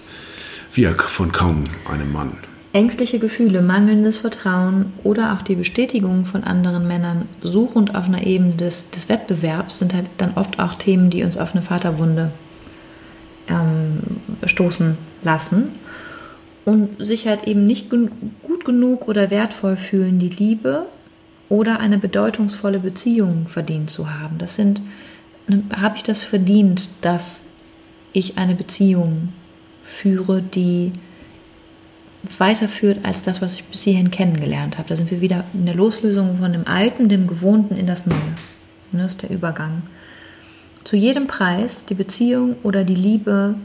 Wie von kaum einem Mann. Ängstliche Gefühle, mangelndes Vertrauen oder auch die Bestätigung von anderen Männern suchend auf einer Ebene des, des Wettbewerbs sind halt dann oft auch Themen, die uns auf eine Vaterwunde ähm, stoßen lassen und sich halt eben nicht gen gut genug oder wertvoll fühlen, die Liebe oder eine bedeutungsvolle Beziehung verdient zu haben. Das sind, habe ich das verdient, dass ich eine Beziehung führe, die weiterführt als das, was ich bis hierhin kennengelernt habe. Da sind wir wieder in der Loslösung von dem Alten, dem Gewohnten in das Neue. Ne, Das ist der Übergang. Zu jedem Preis die Beziehung oder die Liebe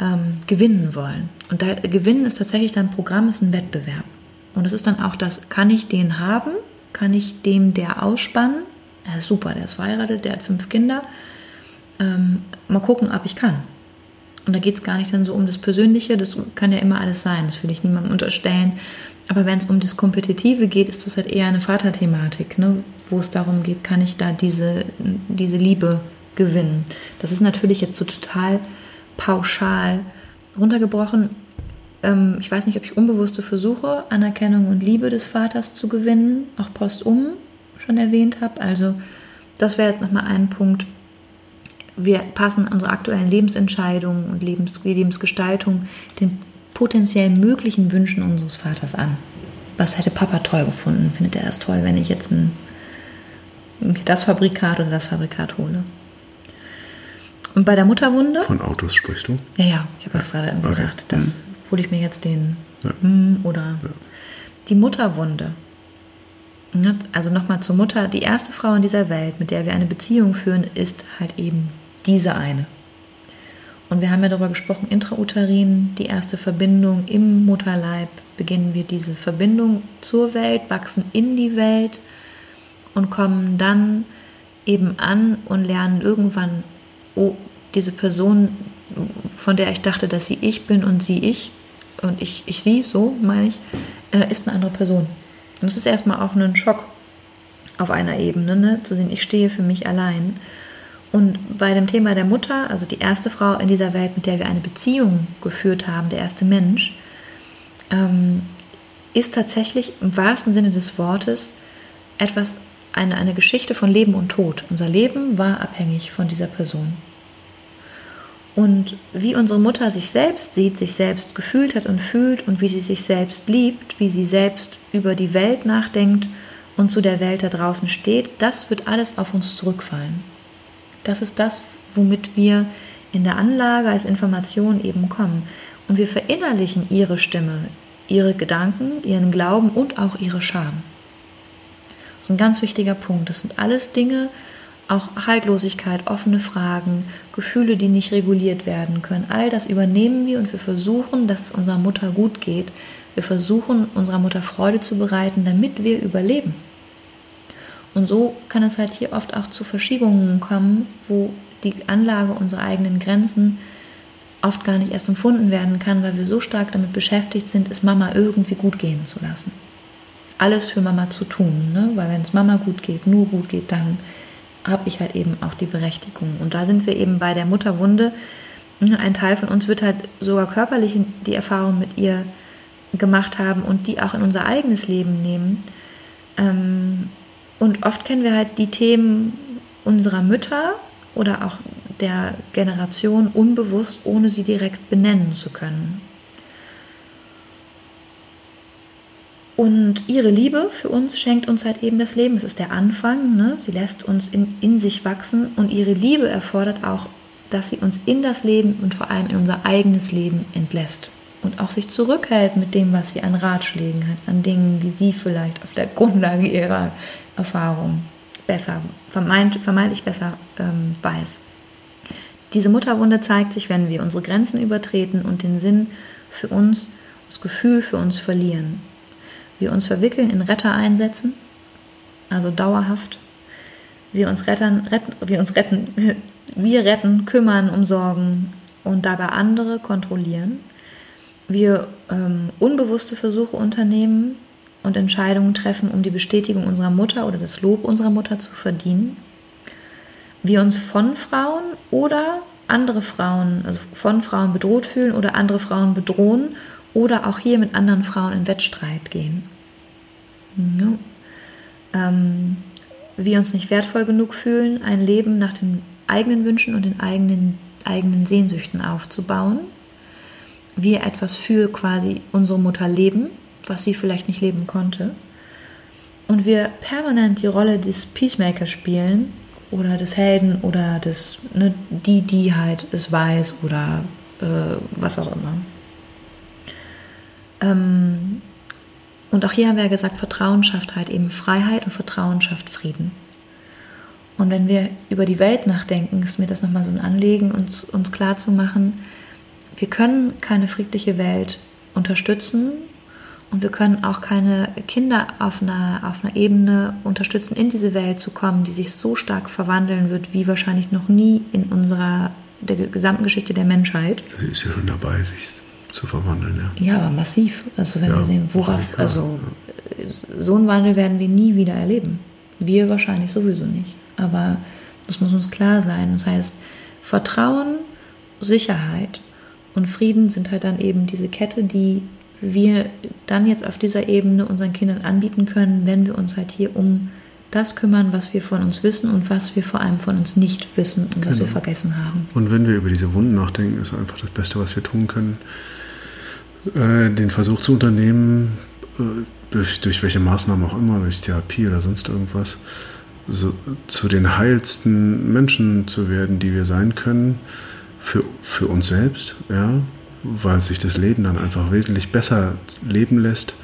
ähm, gewinnen wollen. Und da, Gewinnen ist tatsächlich dann Programm, ist ein Wettbewerb. Und das ist dann auch das, kann ich den haben? Kann ich dem der ausspannen? Ja, super, der ist verheiratet, der hat fünf Kinder. Ähm, mal gucken, ob ich kann. Und da geht es gar nicht dann so um das Persönliche, das kann ja immer alles sein, das will ich niemandem unterstellen. Aber wenn es um das Kompetitive geht, ist das halt eher eine Vaterthematik, ne? wo es darum geht, kann ich da diese, diese Liebe gewinnen. Das ist natürlich jetzt so total pauschal runtergebrochen. Ähm, ich weiß nicht, ob ich unbewusste versuche, Anerkennung und Liebe des Vaters zu gewinnen, auch postum schon erwähnt habe. Also das wäre jetzt nochmal ein Punkt, wir passen unsere aktuellen Lebensentscheidungen und Lebens Lebensgestaltung den potenziell möglichen Wünschen unseres Vaters an. Was hätte Papa toll gefunden? Findet er es toll, wenn ich jetzt ein, das Fabrikat oder das Fabrikat hole? Und bei der Mutterwunde? Von Autos sprichst du? Ja, ja, ich habe das gerade irgendwie Okay. gedacht. Das hole ich mir jetzt den Ja. hm, oder die Mutterwunde. Ne, Also nochmal zur Mutter. Die erste Frau in dieser Welt, mit der wir eine Beziehung führen, ist halt eben diese eine. Und wir haben ja darüber gesprochen, intrauterin, die erste Verbindung im Mutterleib, beginnen wir diese Verbindung zur Welt, wachsen in die Welt und kommen dann eben an und lernen irgendwann, oh, diese Person, von der ich dachte, dass sie ich bin und sie ich, und ich, ich sie, so meine ich, äh, ist eine andere Person. Und das ist erstmal auch ein Schock auf einer Ebene, ne? zu sehen, ich stehe für mich allein. Und bei dem Thema der Mutter, also die erste Frau in dieser Welt, mit der wir eine Beziehung geführt haben, der erste Mensch, ähm, ist tatsächlich im wahrsten Sinne des Wortes etwas, eine, eine Geschichte von Leben und Tod. Unser Leben war abhängig von dieser Person. Und wie unsere Mutter sich selbst sieht, sich selbst gefühlt hat und fühlt und wie sie sich selbst liebt, wie sie selbst über die Welt nachdenkt und zu der Welt da draußen steht, das wird alles auf uns zurückfallen. Das ist das, womit wir in der Anlage als Information eben kommen. Und wir verinnerlichen ihre Stimme, ihre Gedanken, ihren Glauben und auch ihre Scham. Das ist ein ganz wichtiger Punkt. Das sind alles Dinge, auch Haltlosigkeit, offene Fragen, Gefühle, die nicht reguliert werden können. All das übernehmen wir und wir versuchen, dass es unserer Mutter gut geht. Wir versuchen, unserer Mutter Freude zu bereiten, damit wir überleben. Und so kann es halt hier oft auch zu Verschiebungen kommen, wo die Anlage unserer eigenen Grenzen oft gar nicht erst empfunden werden kann, weil wir so stark damit beschäftigt sind, es Mama irgendwie gut gehen zu lassen. Alles für Mama zu tun, ne? weil wenn es Mama gut geht, nur gut geht, dann habe ich halt eben auch die Berechtigung. Und da sind wir eben bei der Mutterwunde. Ein Teil von uns wird halt sogar körperlich die Erfahrung mit ihr gemacht haben und die auch in unser eigenes Leben nehmen. Ähm, Und oft kennen wir halt die Themen unserer Mütter oder auch der Generation unbewusst, ohne sie direkt benennen zu können. Und ihre Liebe für uns schenkt uns halt eben das Leben. Es ist der Anfang. Ne? Sie lässt uns in, in sich wachsen. Und ihre Liebe erfordert auch, dass sie uns in das Leben und vor allem in unser eigenes Leben entlässt. Und auch sich zurückhält mit dem, was sie an Ratschlägen hat, an Dingen, die sie vielleicht auf der Grundlage ihrer Erfahrung besser, vermeint, vermeintlich besser ähm, weiß. Diese Mutterwunde zeigt sich, wenn wir unsere Grenzen übertreten und den Sinn für uns, das Gefühl für uns verlieren wir uns verwickeln in Retter einsetzen, also dauerhaft. Wir uns retten, retten, wir uns retten, [laughs] wir retten, kümmern, umsorgen und dabei andere kontrollieren. Wir ähm, unbewusste Versuche unternehmen und Entscheidungen treffen, um die Bestätigung unserer Mutter oder das Lob unserer Mutter zu verdienen. Wir uns von Frauen oder andere Frauen, also von Frauen bedroht fühlen oder andere Frauen bedrohen oder auch hier mit anderen Frauen in Wettstreit gehen. Ja. Ähm, wir uns nicht wertvoll genug fühlen, ein Leben nach den eigenen Wünschen und den eigenen, eigenen Sehnsüchten aufzubauen. Wir etwas für quasi unsere Mutter leben, was sie vielleicht nicht leben konnte. Und wir permanent die Rolle des Peacemakers spielen oder des Helden oder des, ne, die, die halt es weiß oder äh, was auch immer. Ähm, und auch hier haben wir ja gesagt, Vertrauen schafft halt eben Freiheit und Vertrauen schafft Frieden. Und wenn wir über die Welt nachdenken, ist mir das nochmal so ein Anliegen, uns, uns klar wir können keine friedliche Welt unterstützen und wir können auch keine Kinder auf einer, auf einer Ebene unterstützen, in diese Welt zu kommen, die sich so stark verwandeln wird, wie wahrscheinlich noch nie in unserer der gesamten Geschichte der Menschheit. Sie ist ja schon dabei, sich zu verwandeln, ja. Ja, aber massiv. Also wenn ja, wir sehen, worauf, also ja. so einen Wandel werden wir nie wieder erleben. Wir wahrscheinlich sowieso nicht. Aber das muss uns klar sein. Das heißt, Vertrauen, Sicherheit und Frieden sind halt dann eben diese Kette, die wir dann jetzt auf dieser Ebene unseren Kindern anbieten können, wenn wir uns halt hier um das kümmern, was wir von uns wissen und was wir vor allem von uns nicht wissen und genau. was wir genau. vergessen haben. Und wenn wir über diese Wunden nachdenken, ist einfach das Beste, was wir tun können, äh, den Versuch zu unternehmen, äh, durch, durch, welche Maßnahmen auch immer, durch Therapie oder sonst irgendwas, so, zu den heilsten Menschen zu werden, die wir sein können, für, für uns selbst, ja, weil sich das Leben dann einfach wesentlich besser leben lässt,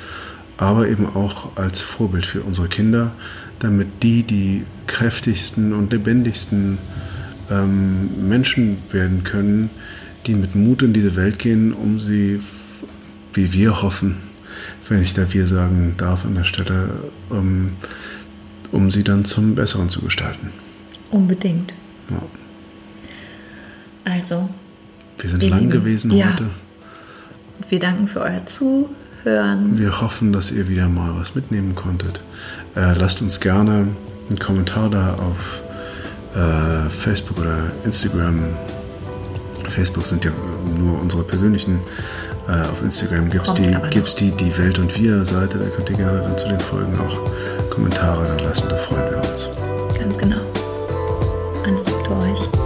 aber eben auch als Vorbild für unsere Kinder, damit die die kräftigsten und lebendigsten ähm, Menschen werden können, die mit Mut in diese Welt gehen, um sie wie wir hoffen, wenn ich da wir sagen darf an der Stelle, um, um sie dann zum Besseren zu gestalten. Unbedingt. Ja. Also. Wir sind lang gewesen ja. heute. Wir danken für euer Zuhören. Wir hoffen, dass ihr wieder mal was mitnehmen konntet. Äh, lasst uns gerne einen Kommentar da auf äh, Facebook oder Instagram. Facebook sind ja nur unsere persönlichen äh, auf Instagram gibt es die, gibt's die, die Welt und Wir Seite, da könnt ihr gerne dann zu den Folgen auch Kommentare dann lassen, da freuen wir uns. Ganz genau. Alles Gute euch.